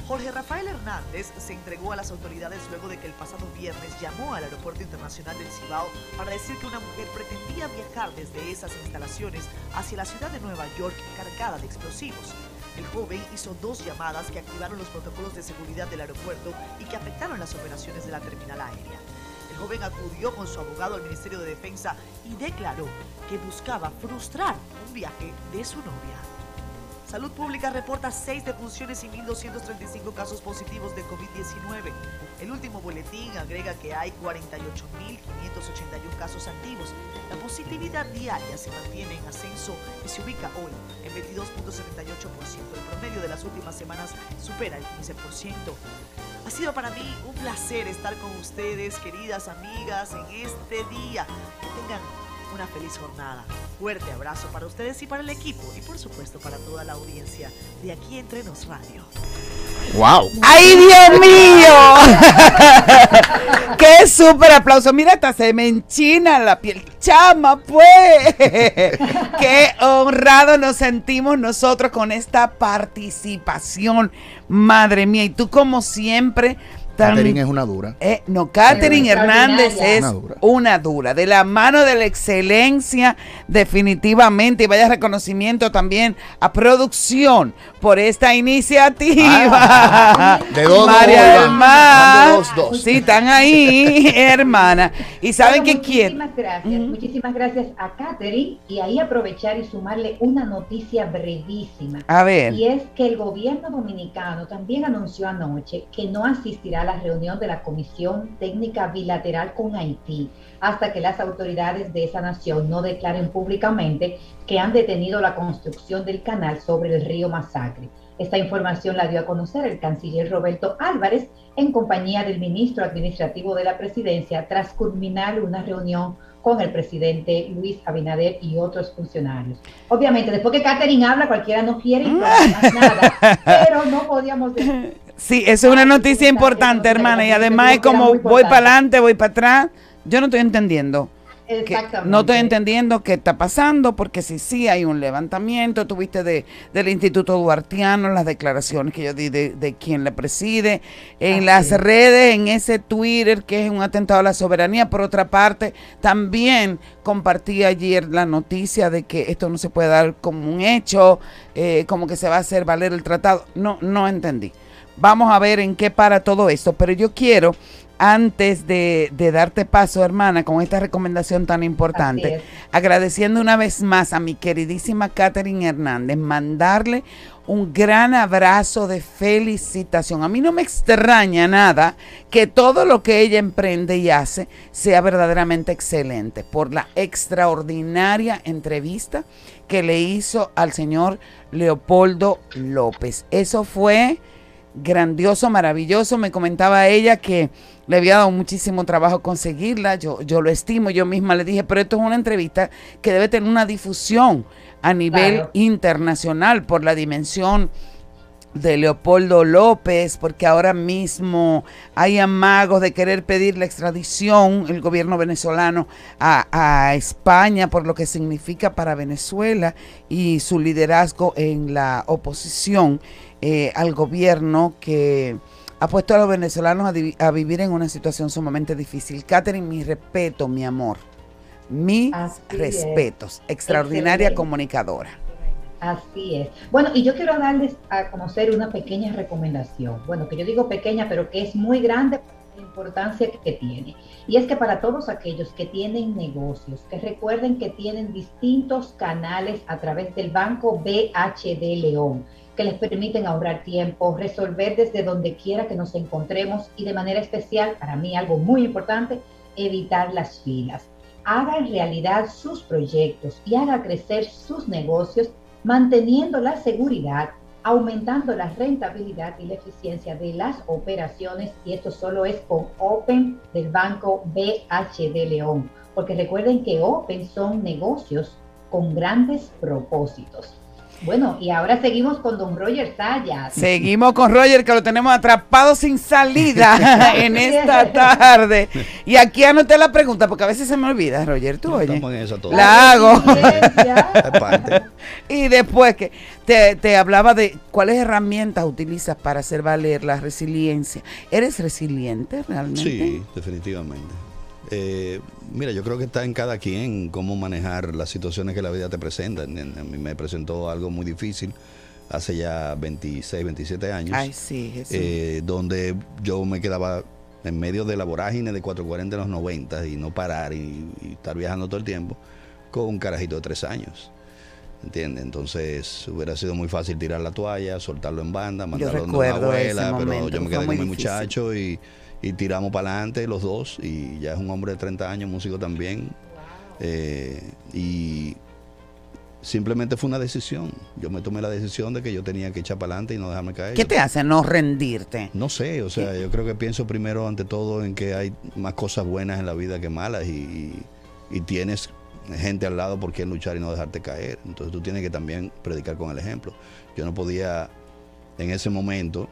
Jorge Rafael Hernández se entregó a las autoridades luego de que el pasado viernes llamó al Aeropuerto Internacional del Cibao para decir que una mujer pretendía viajar desde esas instalaciones hacia la ciudad de Nueva York cargada de explosivos. El joven hizo dos llamadas que activaron los protocolos de seguridad del aeropuerto y que afectaron las operaciones de la terminal aérea. El joven acudió con su abogado al Ministerio de Defensa y declaró que buscaba frustrar un viaje de su novia. Salud Pública reporta 6 defunciones y 1.235 casos positivos de COVID-19. El último boletín agrega que hay 48.581 casos activos. La positividad diaria se mantiene en ascenso y se ubica hoy en 22.78%. El promedio de las últimas semanas supera el 15%. Ha sido para mí un placer estar con ustedes, queridas amigas, en este día. Que tengan una feliz jornada. Fuerte abrazo para ustedes y para el equipo y por supuesto para toda la audiencia de aquí entre Nos Radio. ¡Wow! ¡Ay, Dios mío! ¡Qué súper aplauso! Mira, hasta se me enchina la piel. ¡Chama, pues! ¡Qué honrado nos sentimos nosotros con esta participación! Madre mía, y tú como siempre... tan- Catherine es una dura. eh, no, Catherine Hernández es Una dura. una dura, de la mano de la excelencia, definitivamente. Y vaya reconocimiento también a producción por esta iniciativa. Ah, de dos, dos, María Mar. de dos, dos. Sí, están ahí, hermana. Y saben Bueno, que quién. Muchísimas gracias, muchísimas gracias a Catherine y ahí aprovechar y sumarle una noticia brevísima. A ver. Y es que el gobierno dominicano también anunció anoche que no asistirá a la reunión de la Comisión Técnica Bilateral con Haití hasta que las autoridades de esa nación no declaren públicamente que han detenido la construcción del canal sobre el río Masacre. Esta información la dio a conocer el canciller Roberto Álvarez en compañía del ministro administrativo de la presidencia tras culminar una reunión con el presidente Luis Abinader y otros funcionarios. Obviamente, después que Catherine habla, cualquiera no quiere y más nada, pero no podíamos decir. Sí, eso es una noticia importante, hermana. Y además es como voy para adelante, voy para atrás. Yo no estoy entendiendo. Exactamente. no estoy entendiendo qué está pasando, porque si sí hay un levantamiento, tuviste de, del Instituto Duartiano, las declaraciones que yo di de, de quien le preside, en Así las es. redes, en ese Twitter que es un atentado a la soberanía. Por otra parte, también compartí ayer la noticia de que esto no se puede dar como un hecho, eh, como que se va a hacer valer el tratado. No, no entendí. Vamos a ver en qué para todo esto, pero yo quiero, antes de, de darte paso, hermana, con esta recomendación tan importante, agradeciendo una vez más a mi queridísima Catherine Hernández, mandarle un gran abrazo de felicitación. A mí no me extraña nada que todo lo que ella emprende y hace sea verdaderamente excelente por la extraordinaria entrevista que le hizo al señor Leopoldo López. Eso fue grandioso, maravilloso. Me comentaba ella que le había dado muchísimo trabajo conseguirla. Yo, yo lo estimo, yo misma le dije, pero esto es una entrevista que debe tener una difusión a nivel Claro. internacional por la dimensión de Leopoldo López, porque ahora mismo hay amagos de querer pedir la extradición, el gobierno venezolano, a, a España, por lo que significa para Venezuela y su liderazgo en la oposición eh, al gobierno que ha puesto a los venezolanos a, a vivir en una situación sumamente difícil. Catherine, mi respeto, mi amor, mis Así es. respetos, extraordinaria Excelente. comunicadora. Así es. Bueno, y yo quiero darles a conocer una pequeña recomendación. Bueno, que yo digo pequeña, pero que es muy grande la importancia que tiene. Y es que para todos aquellos que tienen negocios, que recuerden que tienen distintos canales a través del banco BHD León, que les permiten ahorrar tiempo, resolver desde donde quiera que nos encontremos y de manera especial, para mí algo muy importante, evitar las filas. Haga realidad sus proyectos y haga crecer sus negocios manteniendo la seguridad, aumentando la rentabilidad y la eficiencia de las operaciones y esto solo es con Open del banco BHD León, porque recuerden que Open son negocios con grandes propósitos. Bueno, y ahora seguimos con don Roger Sayas. Seguimos con Roger, que lo tenemos atrapado sin salida en esta tarde. Y aquí anoté la pregunta, porque a veces se me olvida, Roger. Tú oye. Estamos en eso todos. La hago. Y después que te, te hablaba de cuáles herramientas utilizas para hacer valer la resiliencia. ¿Eres resiliente realmente? Sí, definitivamente. Eh, mira, yo creo que está en cada quien cómo manejar las situaciones que la vida te presenta. En- en- A mí me presentó algo muy difícil hace ya 26, 27 años. Ay, sí, Jesús. eh, donde yo me quedaba en medio de la vorágine de 440 en los 90 y no parar y, y estar viajando todo el tiempo con un carajito de tres años. ¿Entiendes? Entonces hubiera sido muy fácil tirar la toalla, soltarlo en banda, mandarlo donde una abuela, pero yo me quedé con mi muchacho y, y tiramos para adelante los dos y ya es un hombre de 30 años, músico también. Eh, y simplemente fue una decisión. Yo me tomé la decisión de que yo tenía que echar para adelante y no dejarme caer. ¿Qué te hace no rendirte? No sé, o sea, yo creo que pienso primero ante todo en que hay más cosas buenas en la vida que malas y, y tienes gente al lado por quien luchar y no dejarte caer. Entonces tú tienes que también predicar con el ejemplo. Yo no podía en ese momento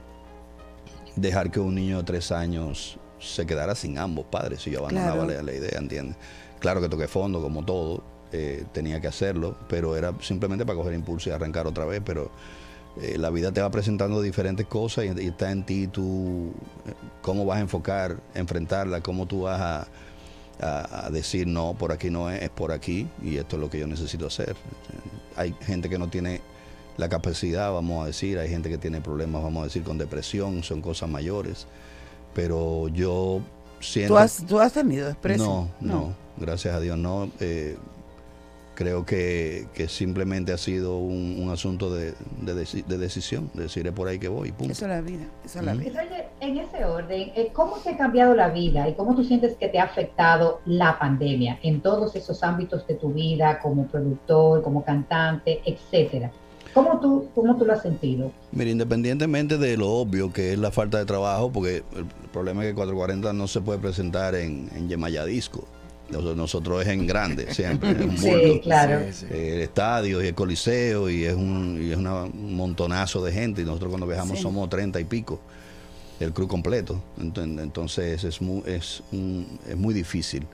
dejar que un niño de tres años se quedara sin ambos padres si yo abandonaba Claro. la, la idea, ¿entiendes? Claro que toqué fondo, como todo, eh, tenía que hacerlo, pero era simplemente para coger impulso y arrancar otra vez, pero eh, la vida te va presentando diferentes cosas y, y está en ti tú eh, cómo vas a enfocar, enfrentarla, cómo tú vas a, a- a decir no, por aquí no es, es por aquí y esto es lo que yo necesito hacer. Hay gente que no tiene la capacidad, vamos a decir, hay gente que tiene problemas, vamos a decir, con depresión, son cosas mayores, pero yo siento... ¿Tú has, tú has tenido depresión? No, no, gracias a Dios no. Eh, creo que, que simplemente ha sido un, un asunto de, de deci- de decisión, de decir es por ahí que voy, punto. Eso es la vida, eso es la vida. Oye, en ese orden, eh, ¿cómo te ha cambiado la vida y cómo tú sientes que te ha afectado la pandemia en todos esos ámbitos de tu vida, como productor, como cantante, etcétera? ¿Cómo tú, cómo tú lo has sentido? Mira, independientemente de lo obvio que es la falta de trabajo, porque el problema es que 440 no se puede presentar en, en Yemaya Disco. Nosotros, es en grande, siempre. en un Sí, claro. Eh, El estadio y el coliseo y es un, y es una- un montonazo de gente. Y nosotros cuando viajamos Sí. somos 30 y pico, el crew completo. Entonces es muy, es, un- es muy difícil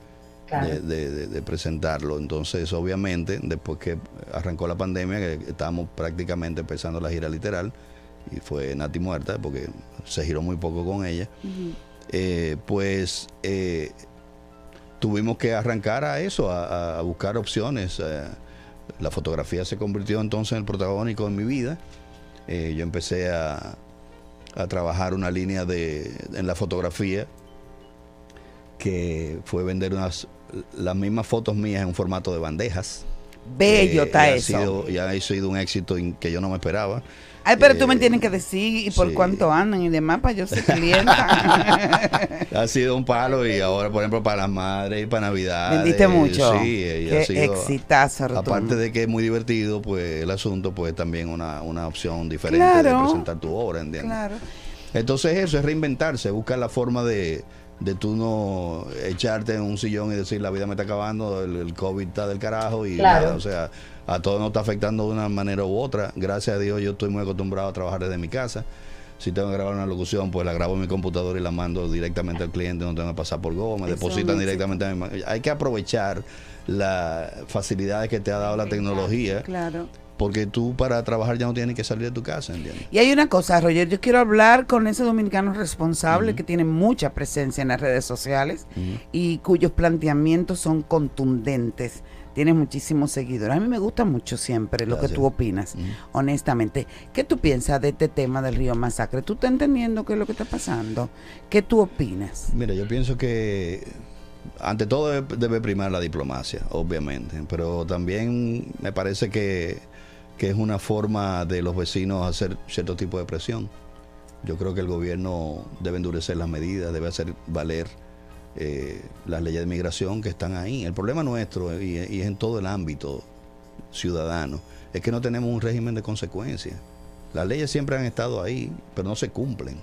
Claro. de, de- de- de presentarlo. Entonces, obviamente, después que arrancó la pandemia, que estábamos prácticamente empezando la gira literal, y fue Nati muerta, porque se giró muy poco con ella, eh, pues eh, tuvimos que arrancar a eso, a, a buscar opciones. eh. la fotografía se convirtió entonces en el protagónico en mi vida. Yo empecé a, a trabajar una línea de, en la fotografía que fue vender unas las mismas fotos mías en un formato de bandejas. Bello Eh, está ha eso. sido- y ha sido un éxito que yo no me esperaba. Ay, pero tú me Eh, tienes que decir y por sí. cuánto andan y demás para yo ser clienta. Ha sido un palo y ahora, por ejemplo, para las madres y para Navidad. Vendiste mucho. Sí, Qué ha sido, exitazo. Aparte de que es muy divertido, pues el asunto, pues también una, una opción diferente Claro. de presentar tu obra, ¿entiendes? claro. Entonces eso es reinventarse, buscar la forma de, de tú no echarte en un sillón y decir la vida me está acabando, el, el COVID está del carajo y Claro. nada, o sea, a todos nos está afectando de una manera u otra. Gracias a Dios yo estoy muy acostumbrado a trabajar desde mi casa. Si tengo que grabar una locución, pues la grabo en mi computadora y la mando directamente al cliente, no tengo que pasar por Go, me Eso depositan directamente a mi Hay que aprovechar las facilidades que te ha dado la tecnología, Claro. Porque tú para trabajar ya no tienes que salir de tu casa, ¿entiendes? Y hay una cosa, Roger, yo quiero hablar con ese dominicano responsable que tiene mucha presencia en las redes sociales y cuyos planteamientos son contundentes. Tienes muchísimos seguidores. A mí me gusta mucho siempre lo que tú opinas, honestamente. ¿Qué tú piensas de este tema del río Masacre? ¿Tú estás entendiendo qué es lo que está pasando? ¿Qué tú opinas? Mira, yo pienso que ante todo debe primar la diplomacia, obviamente, pero también me parece que, que es una forma de los vecinos hacer cierto tipo de presión. Yo creo que el gobierno debe endurecer las medidas, debe hacer valer eh, las leyes de migración que están ahí. El problema nuestro, y, y es en todo el ámbito ciudadano, es que no tenemos un régimen de consecuencias. Las leyes siempre han estado ahí, pero no se cumplen.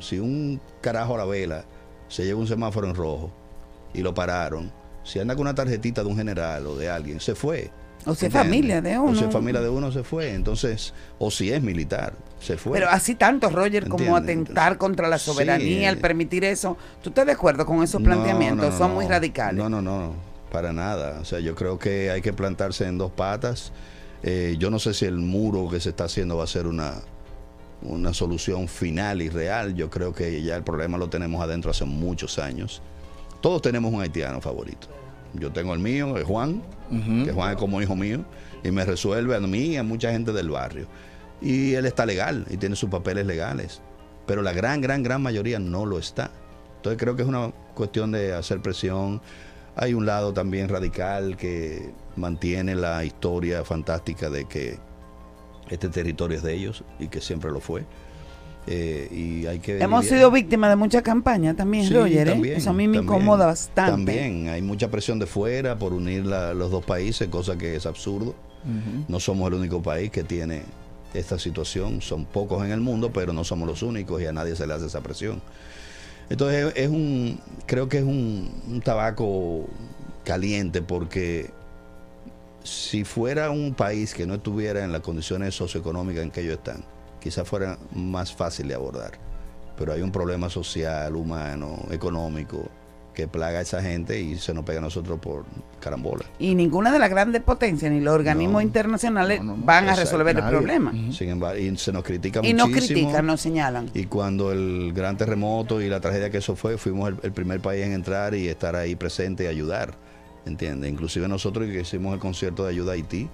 Si un carajo a la vela se lleva un semáforo en rojo y lo pararon, si anda con una tarjetita de un general o de alguien, se fue. O si es familia de O si uno. es familia de uno, se fue. Entonces, o si es militar, se fue. Pero así tanto, Roger, como atentar contra la soberanía, al permitir eso. ¿Tú estás de acuerdo con esos planteamientos? no, no, Son no. muy radicales. No, no, no, para nada. O sea, yo creo que hay que plantarse en dos patas. Eh, yo no sé si el muro que se está haciendo va a ser una, una solución final y real. Yo creo que ya el problema lo tenemos adentro hace muchos años. Todos tenemos un haitiano favorito. Yo tengo el mío, el Juan, que Juan es como hijo mío, y me resuelve a mí y a mucha gente del barrio. Y él está legal y tiene sus papeles legales. Pero la gran, gran, gran mayoría no lo está. Entonces creo que es una cuestión de hacer presión. Hay un lado también radical que mantiene la historia fantástica de que este territorio es de ellos y que siempre lo fue. Eh, y hay que Hemos sido víctimas de mucha campaña también, Sí, Roger. ¿eh? también, Eso a mí me también, incomoda bastante. También hay mucha presión de fuera por unir la- los dos países, cosa que es absurdo. No somos el único país que tiene esta situación. Son pocos en el mundo, pero no somos los únicos y a nadie se le hace esa presión. Entonces es un, creo que es un, un tabaco caliente porque si fuera un país que no estuviera en las condiciones socioeconómicas en que ellos están, quizás fuera más fácil de abordar. Pero hay un problema social, humano, económico, que plaga a esa gente y se nos pega a nosotros por carambola. Y ninguna de las grandes potencias ni los organismos internacionales van a resolver el problema. Sin embargo, y se nos critica Y nos muchísimo. critican, nos señalan. Y cuando el gran terremoto y la tragedia que eso fue, fuimos el, el primer país en entrar y estar ahí presente y ayudar. ¿Entiendes? Inclusive nosotros que hicimos el concierto de ayuda a Haití,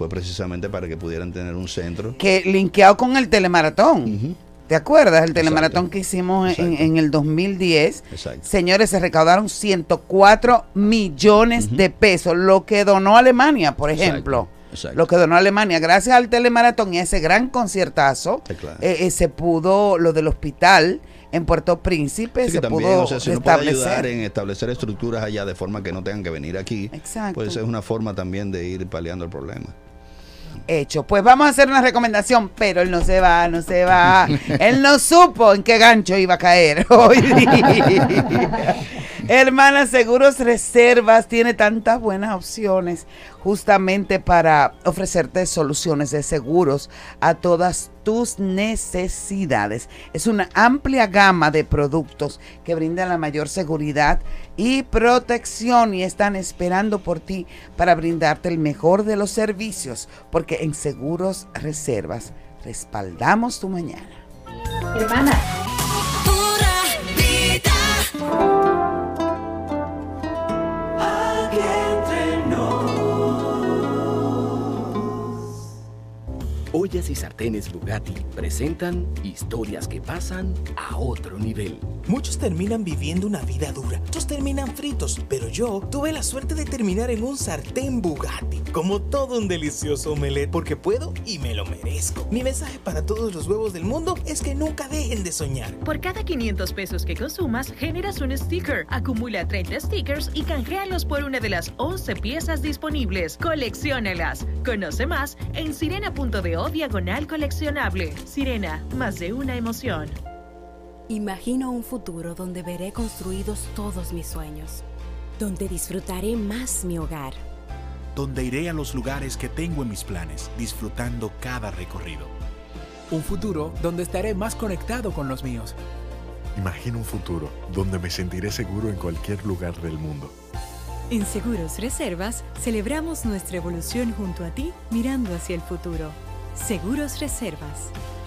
fue precisamente para que pudieran tener un centro. Que linkeado con el telemaratón. ¿Te acuerdas? El telemaratón que hicimos en, en el 2010. Exacto. Señores, se recaudaron 104 millones de pesos, lo que donó Alemania, por ejemplo. Exacto. Lo que donó Alemania. Gracias al telemaratón y a ese gran conciertazo, claro. eh, eh, se pudo, lo del hospital en Puerto Príncipe, Sí, se también, pudo o sea, si puede ayudar en establecer estructuras allá de forma que no tengan que venir aquí, Exacto. pues es una forma también de ir paliando el problema. Hecho. Pues vamos a hacer una recomendación, pero él no se va, no se va. él no supo en qué gancho iba a caer hoy día. Hermana, Seguros Reservas tiene tantas buenas opciones justamente para ofrecerte soluciones de seguros a todas tus necesidades. Es una amplia gama de productos que brindan la mayor seguridad y protección y están esperando por ti para brindarte el mejor de los servicios, porque en Seguros Reservas respaldamos tu mañana. Hermana, Ollas y sartenes Bugatti presentan historias que pasan a otro nivel. Muchos terminan viviendo una vida dura, otros terminan fritos, pero yo tuve la suerte de terminar en un sartén Bugatti, como todo un delicioso omelette, porque puedo y me lo merezco. Mi mensaje para todos los huevos del mundo es que nunca dejen de soñar. Por cada 500 pesos que consumas, generas un sticker. Acumula 30 stickers y canjealos por una de las 11 piezas disponibles. Colecciónalas. Conoce más en sirena.do diagonal coleccionable. Sirena, más de una emoción. Imagino un futuro donde veré construidos todos mis sueños, donde disfrutaré más mi hogar. donde iré a los lugares que tengo en mis planes, disfrutando cada recorrido. Un futuro donde estaré más conectado con los míos. Imagino un futuro donde me sentiré seguro en cualquier lugar del mundo. En Seguros Reservas celebramos nuestra evolución junto a ti mirando hacia el futuro. Seguros Reservas.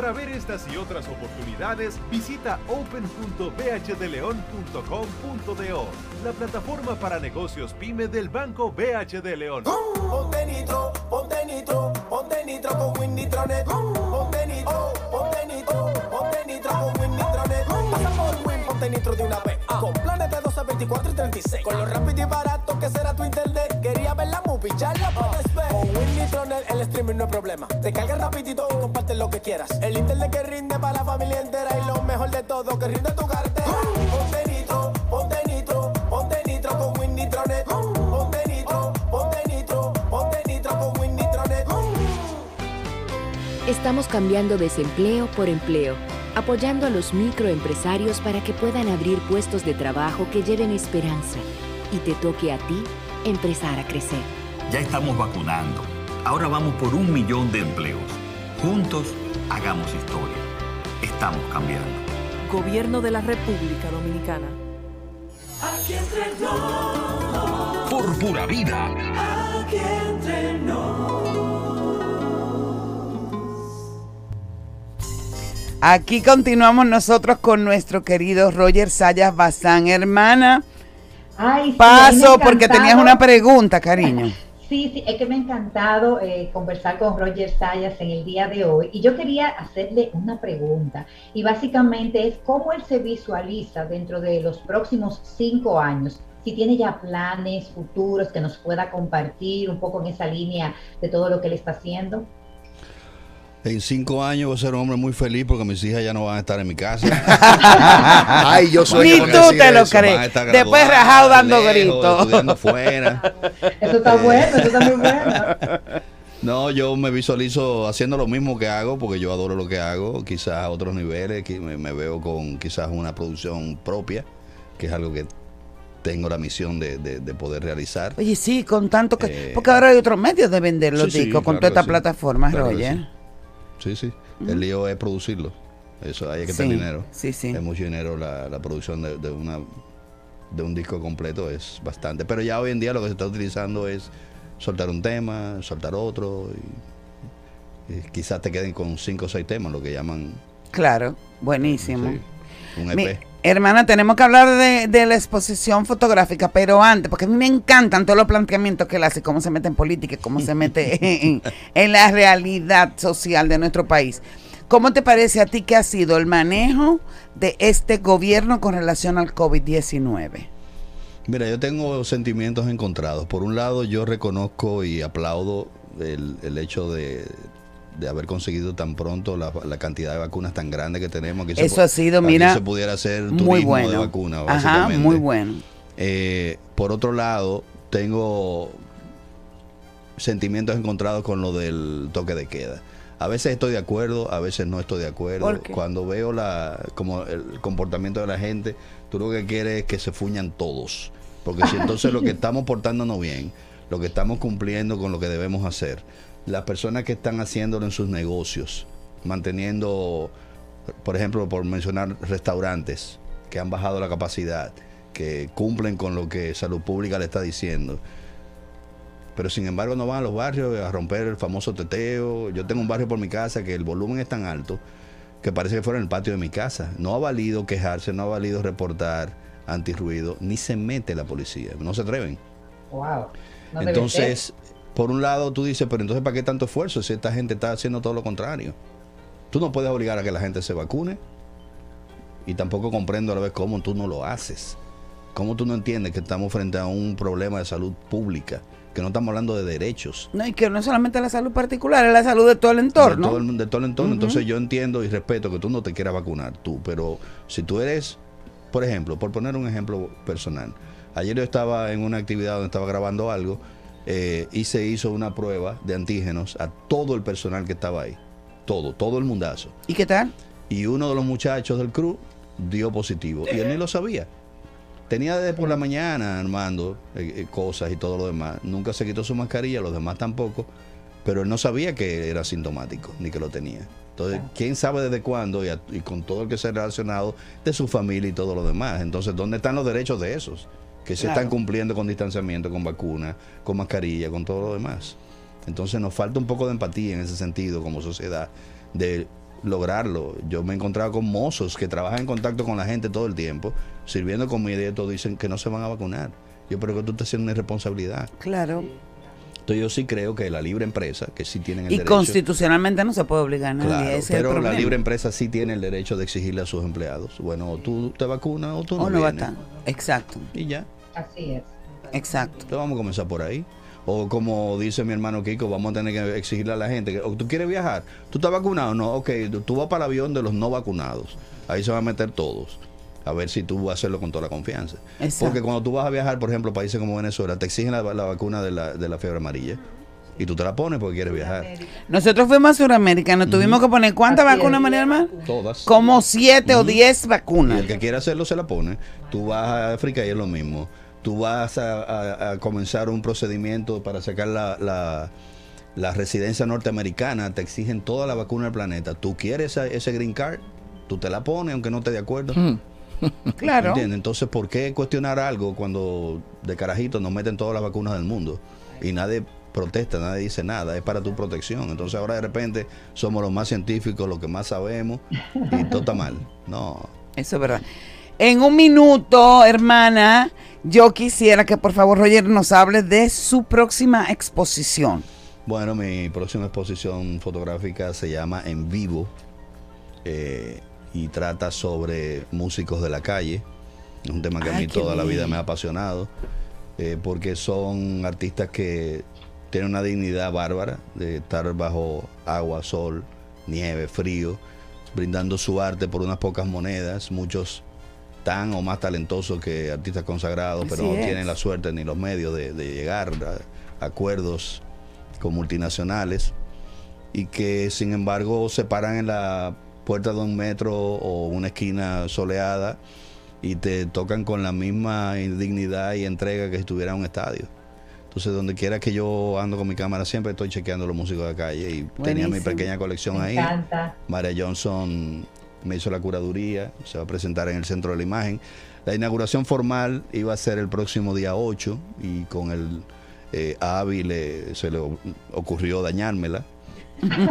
Para ver estas y otras oportunidades, visita open.bhdeleon.com.do, la plataforma para negocios pyme del Banco BHD León. Ponte nitro, ponte nitro, ponte nitro con Win Nitronet. Ponte nitro, ponte nitro, ponte nitro con Win Nitronet. Pasa por Win, ponte nitro de una vez. Con planes de 12, 24 y 36. Con lo rápido y barato que será tu internet. Quería ver la movie, ya la puedes ver. Con Win Nitronet el streaming no es problema. Te cargas rapidito y comparte lo que quieras. El internet que rinde para la familia entera y lo mejor de todo que rinde tu cartera. Ponte nitro, ponte nitro, ponte nitro con Win Nitronet. Ponte nitro, ponte nitro, ponte nitro con Win Nitronet. Estamos cambiando desempleo por empleo, apoyando a los microempresarios para que puedan abrir puestos de trabajo que lleven esperanza y te toque a ti empezar a crecer. Ya estamos vacunando. Ahora vamos por un millón de empleos. Juntos, hagamos historia. Estamos cambiando. Gobierno de la República Dominicana. Aquí entre nos. Por pura vida. Aquí entre nos. Aquí continuamos nosotros con nuestro querido Roger Sayas Bazán, hermana. Ay, Paso porque tenías una pregunta, cariño. Sí, sí, es que me ha encantado eh, conversar con Roger Sayas en el día de hoy y yo quería hacerle una pregunta y básicamente es cómo él se visualiza dentro de los próximos cinco años, si tiene ya planes futuros que nos pueda compartir un poco en esa línea de todo lo que él está haciendo. En cinco años voy a ser un hombre muy feliz porque mis hijas ya no van a estar en mi casa. Ay, yo soy Ni tú te lo eso. crees. Después rajado dando lejos, gritos. Estudiando fuera. Eso está bueno, eso está muy bueno. No, yo me visualizo haciendo lo mismo que hago porque yo adoro lo que hago, quizás a otros niveles, que me, me veo con quizás una producción propia, que es algo que tengo la misión de, de- de poder realizar. Oye, sí, con tanto que... Eh, porque ahora hay otros medios de vender los Sí, sí, discos con claro toda esta que sí. plataforma, Claro que Roger. Sí. Sí. El lío es producirlo. Eso hay que Sí, tener dinero. sí, sí. Es mucho dinero la, la producción de, de una de un disco completo es bastante. Pero ya hoy en día lo que se está utilizando es soltar un tema, soltar otro y, y quizás te queden con cinco o seis temas, lo que llaman Claro, buenísimo. Sí, un Mi- EP. Hermana, tenemos que hablar de, de la exposición fotográfica, pero antes, porque a mí me encantan todos los planteamientos que él hace, cómo se mete en política, cómo se mete en, la realidad social de nuestro país. ¿Cómo te parece a ti que ha sido el manejo de este gobierno con relación al COVID-19? Mira, yo tengo sentimientos encontrados. Por un lado, yo reconozco y aplaudo el, el hecho de, de haber conseguido tan pronto la, la cantidad de vacunas tan grande que tenemos. Aquí se Eso pu- ha sido, mira, se pudiera hacer muy turismo de bueno. vacuna, Ajá, básicamente. muy bueno. Eh, por otro lado, tengo sentimientos encontrados con lo del toque de queda. A veces estoy de acuerdo, a veces no estoy de acuerdo. Cuando veo la, como el comportamiento de la gente, tú lo que quieres es que se fuñan todos. Porque si entonces lo que estamos portándonos bien, lo que estamos cumpliendo con lo que debemos hacer, las personas que están haciéndolo en sus negocios, manteniendo, por ejemplo, por mencionar restaurantes que han bajado la capacidad, que cumplen con lo que salud pública le está diciendo, pero sin embargo no van a los barrios a romper el famoso teteo. Yo tengo un barrio por mi casa que el volumen es tan alto que parece que fuera en el patio de mi casa. No ha valido quejarse, no ha valido reportar antirruido, ni se mete la policía, no se atreven. Wow. No entonces, por un lado tú dices, pero entonces ¿para qué tanto esfuerzo si esta gente está haciendo todo lo contrario? Tú no puedes obligar a que la gente se vacune y tampoco comprendo a la vez cómo tú no lo haces. Cómo tú no entiendes que estamos frente a un problema de salud pública, que no estamos hablando de derechos. No, y que no es solamente la salud particular, es la salud de todo el entorno. De todo el, de todo el entorno. Entonces yo entiendo y respeto que tú no te quieras vacunar tú, pero si tú eres, por ejemplo, por poner un ejemplo personal, ayer yo estaba en una actividad donde estaba grabando algo eh, y se hizo una prueba de antígenos a todo el personal que estaba ahí, todo, todo el mundazo. ¿Y qué tal? Y uno de los muchachos del crew dio positivo y él ni lo sabía. Tenía desde por la mañana armando eh, eh, cosas y todo lo demás. Nunca se quitó su mascarilla, los demás tampoco. Pero él no sabía que era sintomático ni que lo tenía. Entonces, ¿quién sabe desde cuándo? Y, a- y con todo el que se ha relacionado de su familia y todo lo demás. Entonces, ¿dónde están los derechos de esos? Que se Claro. están cumpliendo con distanciamiento, con vacuna, con mascarilla, con todo lo demás. Entonces nos falta un poco de empatía en ese sentido como sociedad de lograrlo. Yo me he encontrado con mozos que trabajan en contacto con la gente todo el tiempo, sirviendo comida y todo, dicen que no se van a vacunar. Yo creo que tú estás haciendo una irresponsabilidad. Claro. Entonces yo sí creo que la libre empresa, que sí tienen el Y derecho... constitucionalmente no se puede obligar a nadie. Claro, ese es pero la libre empresa sí tiene el derecho de exigirle a sus empleados. Bueno, o tú te vacunas o tú no, O no va a estar. Exacto. Y ya. Así es. Exacto. Entonces vamos a comenzar por ahí. O como dice mi hermano Kiko, vamos a tener que exigirle a la gente que o tú quieres viajar, tú estás vacunado, no, ok, tú- vas para el avión de los no vacunados. Ahí se van a meter todos. A ver si tú vas a hacerlo con toda la confianza. Exacto. Porque cuando tú vas a viajar, por ejemplo, a países como Venezuela, te exigen la, la vacuna de la, de la fiebre amarilla. Y tú te la pones porque quieres viajar. Nosotros fuimos a Sudamérica, nos tuvimos que poner ¿cuántas vacunas, María Hermana? Todas. Como siete o diez Y vacunas. el que quiera hacerlo se la pone. Tú vas a África y es lo mismo. Tú vas a, a- a comenzar un procedimiento para sacar la, la- la residencia norteamericana. Te exigen toda la vacuna del planeta. Tú quieres esa- ese green card, tú te la pones aunque no estés de acuerdo. Claro. ¿Entiendes? Entonces, ¿por qué cuestionar algo cuando de carajito nos meten todas las vacunas del mundo? Y nadie protesta, nadie dice nada, es para tu protección. Entonces ahora de repente somos los más científicos, los que más sabemos y todo está mal. No. Eso es verdad. En un minuto, hermana, yo quisiera que por favor Roger nos hable de su próxima exposición. Bueno, mi próxima exposición fotográfica se llama En Vivo eh, y trata sobre músicos de la calle. Es un tema que a mí toda la vida me ha apasionado eh, porque son artistas que tienen una dignidad bárbara de estar bajo agua, sol, nieve, frío, brindando su arte por unas pocas monedas. Muchos tan o más talentosos que artistas consagrados, pero no es. tienen la suerte ni los medios de, de llegar a acuerdos con multinacionales y que sin embargo se paran en la puerta de un metro o una esquina soleada y te tocan con la misma dignidad y entrega que si estuviera en un estadio. Entonces, donde quiera que yo ando con mi cámara, siempre estoy chequeando los músicos de calle y tenía mi pequeña colección Me ahí. encanta. María Johnson me hizo la curaduría, se va a presentar en el centro de la imagen. La inauguración formal iba a ser el próximo día 8 y con el eh, le- se le ocurrió dañármela.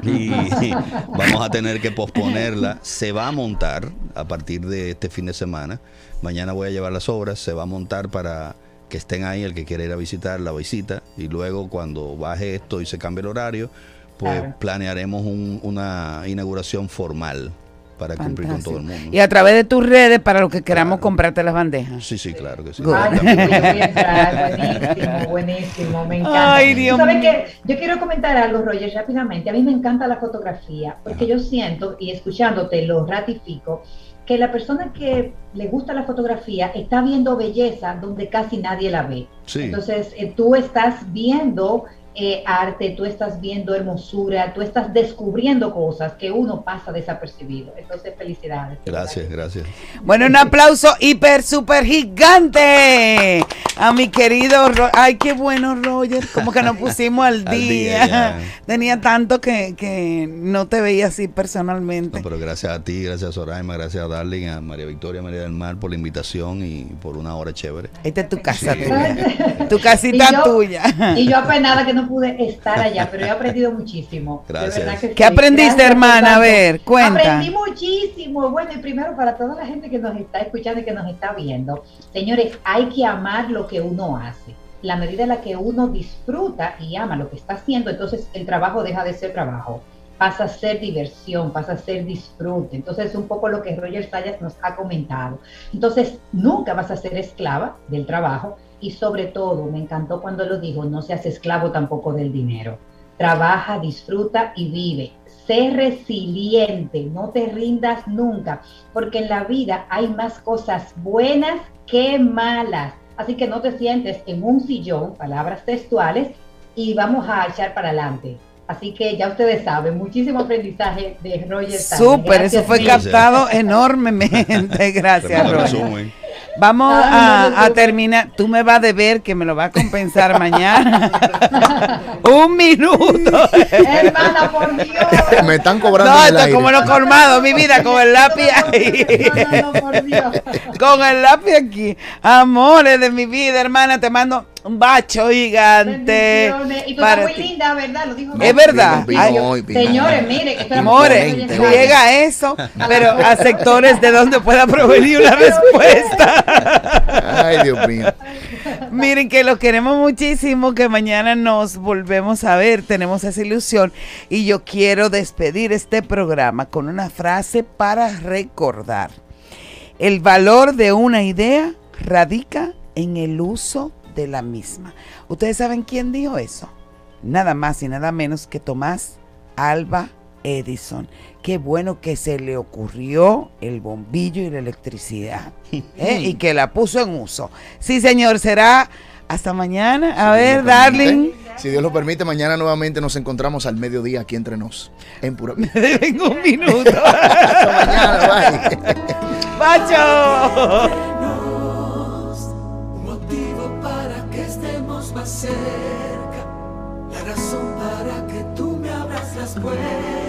y vamos a tener que posponerla. Se va a montar a partir de este fin de semana. Mañana voy a llevar las obras. Se va a montar para que estén ahí el que quiera ir a visitar la visita. Y luego cuando baje esto y se cambie el horario, pues Claro. planearemos un- una inauguración formal para cumplir con todo el mundo. Y a través de tus redes para los que queramos comprarte las bandejas. Sí, sí, claro que sí. Ay, sí. Buenísimo, buenísimo, me encanta. Ay, Dios ¿Tú ¿Sabes mío. qué? Yo quiero comentar algo, Roger, rápidamente. A mí me encanta la fotografía, porque yo siento, y escuchándote lo ratifico, que la persona que le gusta la fotografía está viendo belleza donde casi nadie la ve. Sí. Entonces, eh, tú estás viendo eh, arte, tú estás viendo hermosura, tú estás descubriendo cosas que uno pasa desapercibido. Entonces, felicidades. Gracias, gracias. Bueno, un aplauso hiper, super gigante a mi querido Ro- Ay, qué bueno, Roger. Como que nos pusimos al Al día. Tenía tanto que, que no te veía así personalmente. No, pero gracias a ti, gracias a Soraima, gracias a Darling, a María Victoria, María del Mar por la invitación y por una hora chévere. Esta es tu casa, Sí. tuya. tu casita Y yo- tuya. Y yo apenada que no pude estar allá, pero he aprendido muchísimo. Gracias. que ¿Qué sí. aprendiste, Gracias hermana? A ver, cuenta. Aprendí muchísimo. Bueno, y primero para toda la gente que nos está escuchando y que nos está viendo, señores, hay que amar lo que uno hace. La medida en la que uno disfruta y ama lo que está haciendo, entonces el trabajo deja de ser trabajo. Pasa a ser diversión, pasa a ser disfrute. Entonces es un poco lo que Roger Sayas nos ha comentado. Entonces nunca vas a ser esclava del trabajo y sobre todo, me encantó cuando lo dijo, no seas esclavo tampoco del dinero. Trabaja, disfruta y vive. Sé resiliente, no te rindas nunca, porque en la vida hay más cosas buenas que malas. Así que no te sientes en un sillón, palabras textuales, y vamos a echar para adelante. Así que ya ustedes saben, muchísimo aprendizaje de Roger. Súper, eso fue captado enormemente. Gracias, Roger. Vamos a, terminar. Tú me vas a deber que me lo va a compensar mañana. Un minuto. Hermana, por Dios. Me están cobrando No, esto es como lo colmado, mi vida, con el lápiz ahí. No, no, por Dios. Con el lápiz aquí. Amores de mi vida, hermana, te mando un bacho gigante. Y tú para estás muy ti. linda, ¿verdad? Lo dijo Es verdad. Vino, Ay, hoy, vino. Señores, miren, que oye. llega eso, pero a sectores de donde pueda provenir una respuesta. Ay, Dios mío. Miren que los queremos muchísimo, que mañana nos volvemos a ver, tenemos esa ilusión y yo quiero despedir este programa con una frase para recordar. El valor de una idea radica en el uso de la misma. ¿Ustedes saben quién dijo eso? Nada más y nada menos que Tomás Alba Edison. Qué bueno que se le ocurrió el bombillo y la electricidad. ¿eh? Y que la puso en uso. Sí, señor, será hasta mañana. A Si ver, darling. Si Dios lo permite, mañana nuevamente nos encontramos al mediodía aquí entre nos. En pura. Deben un minuto. Hasta mañana, bye. ¡Pacho! Cerca. La razón para que tú me abras las puertas.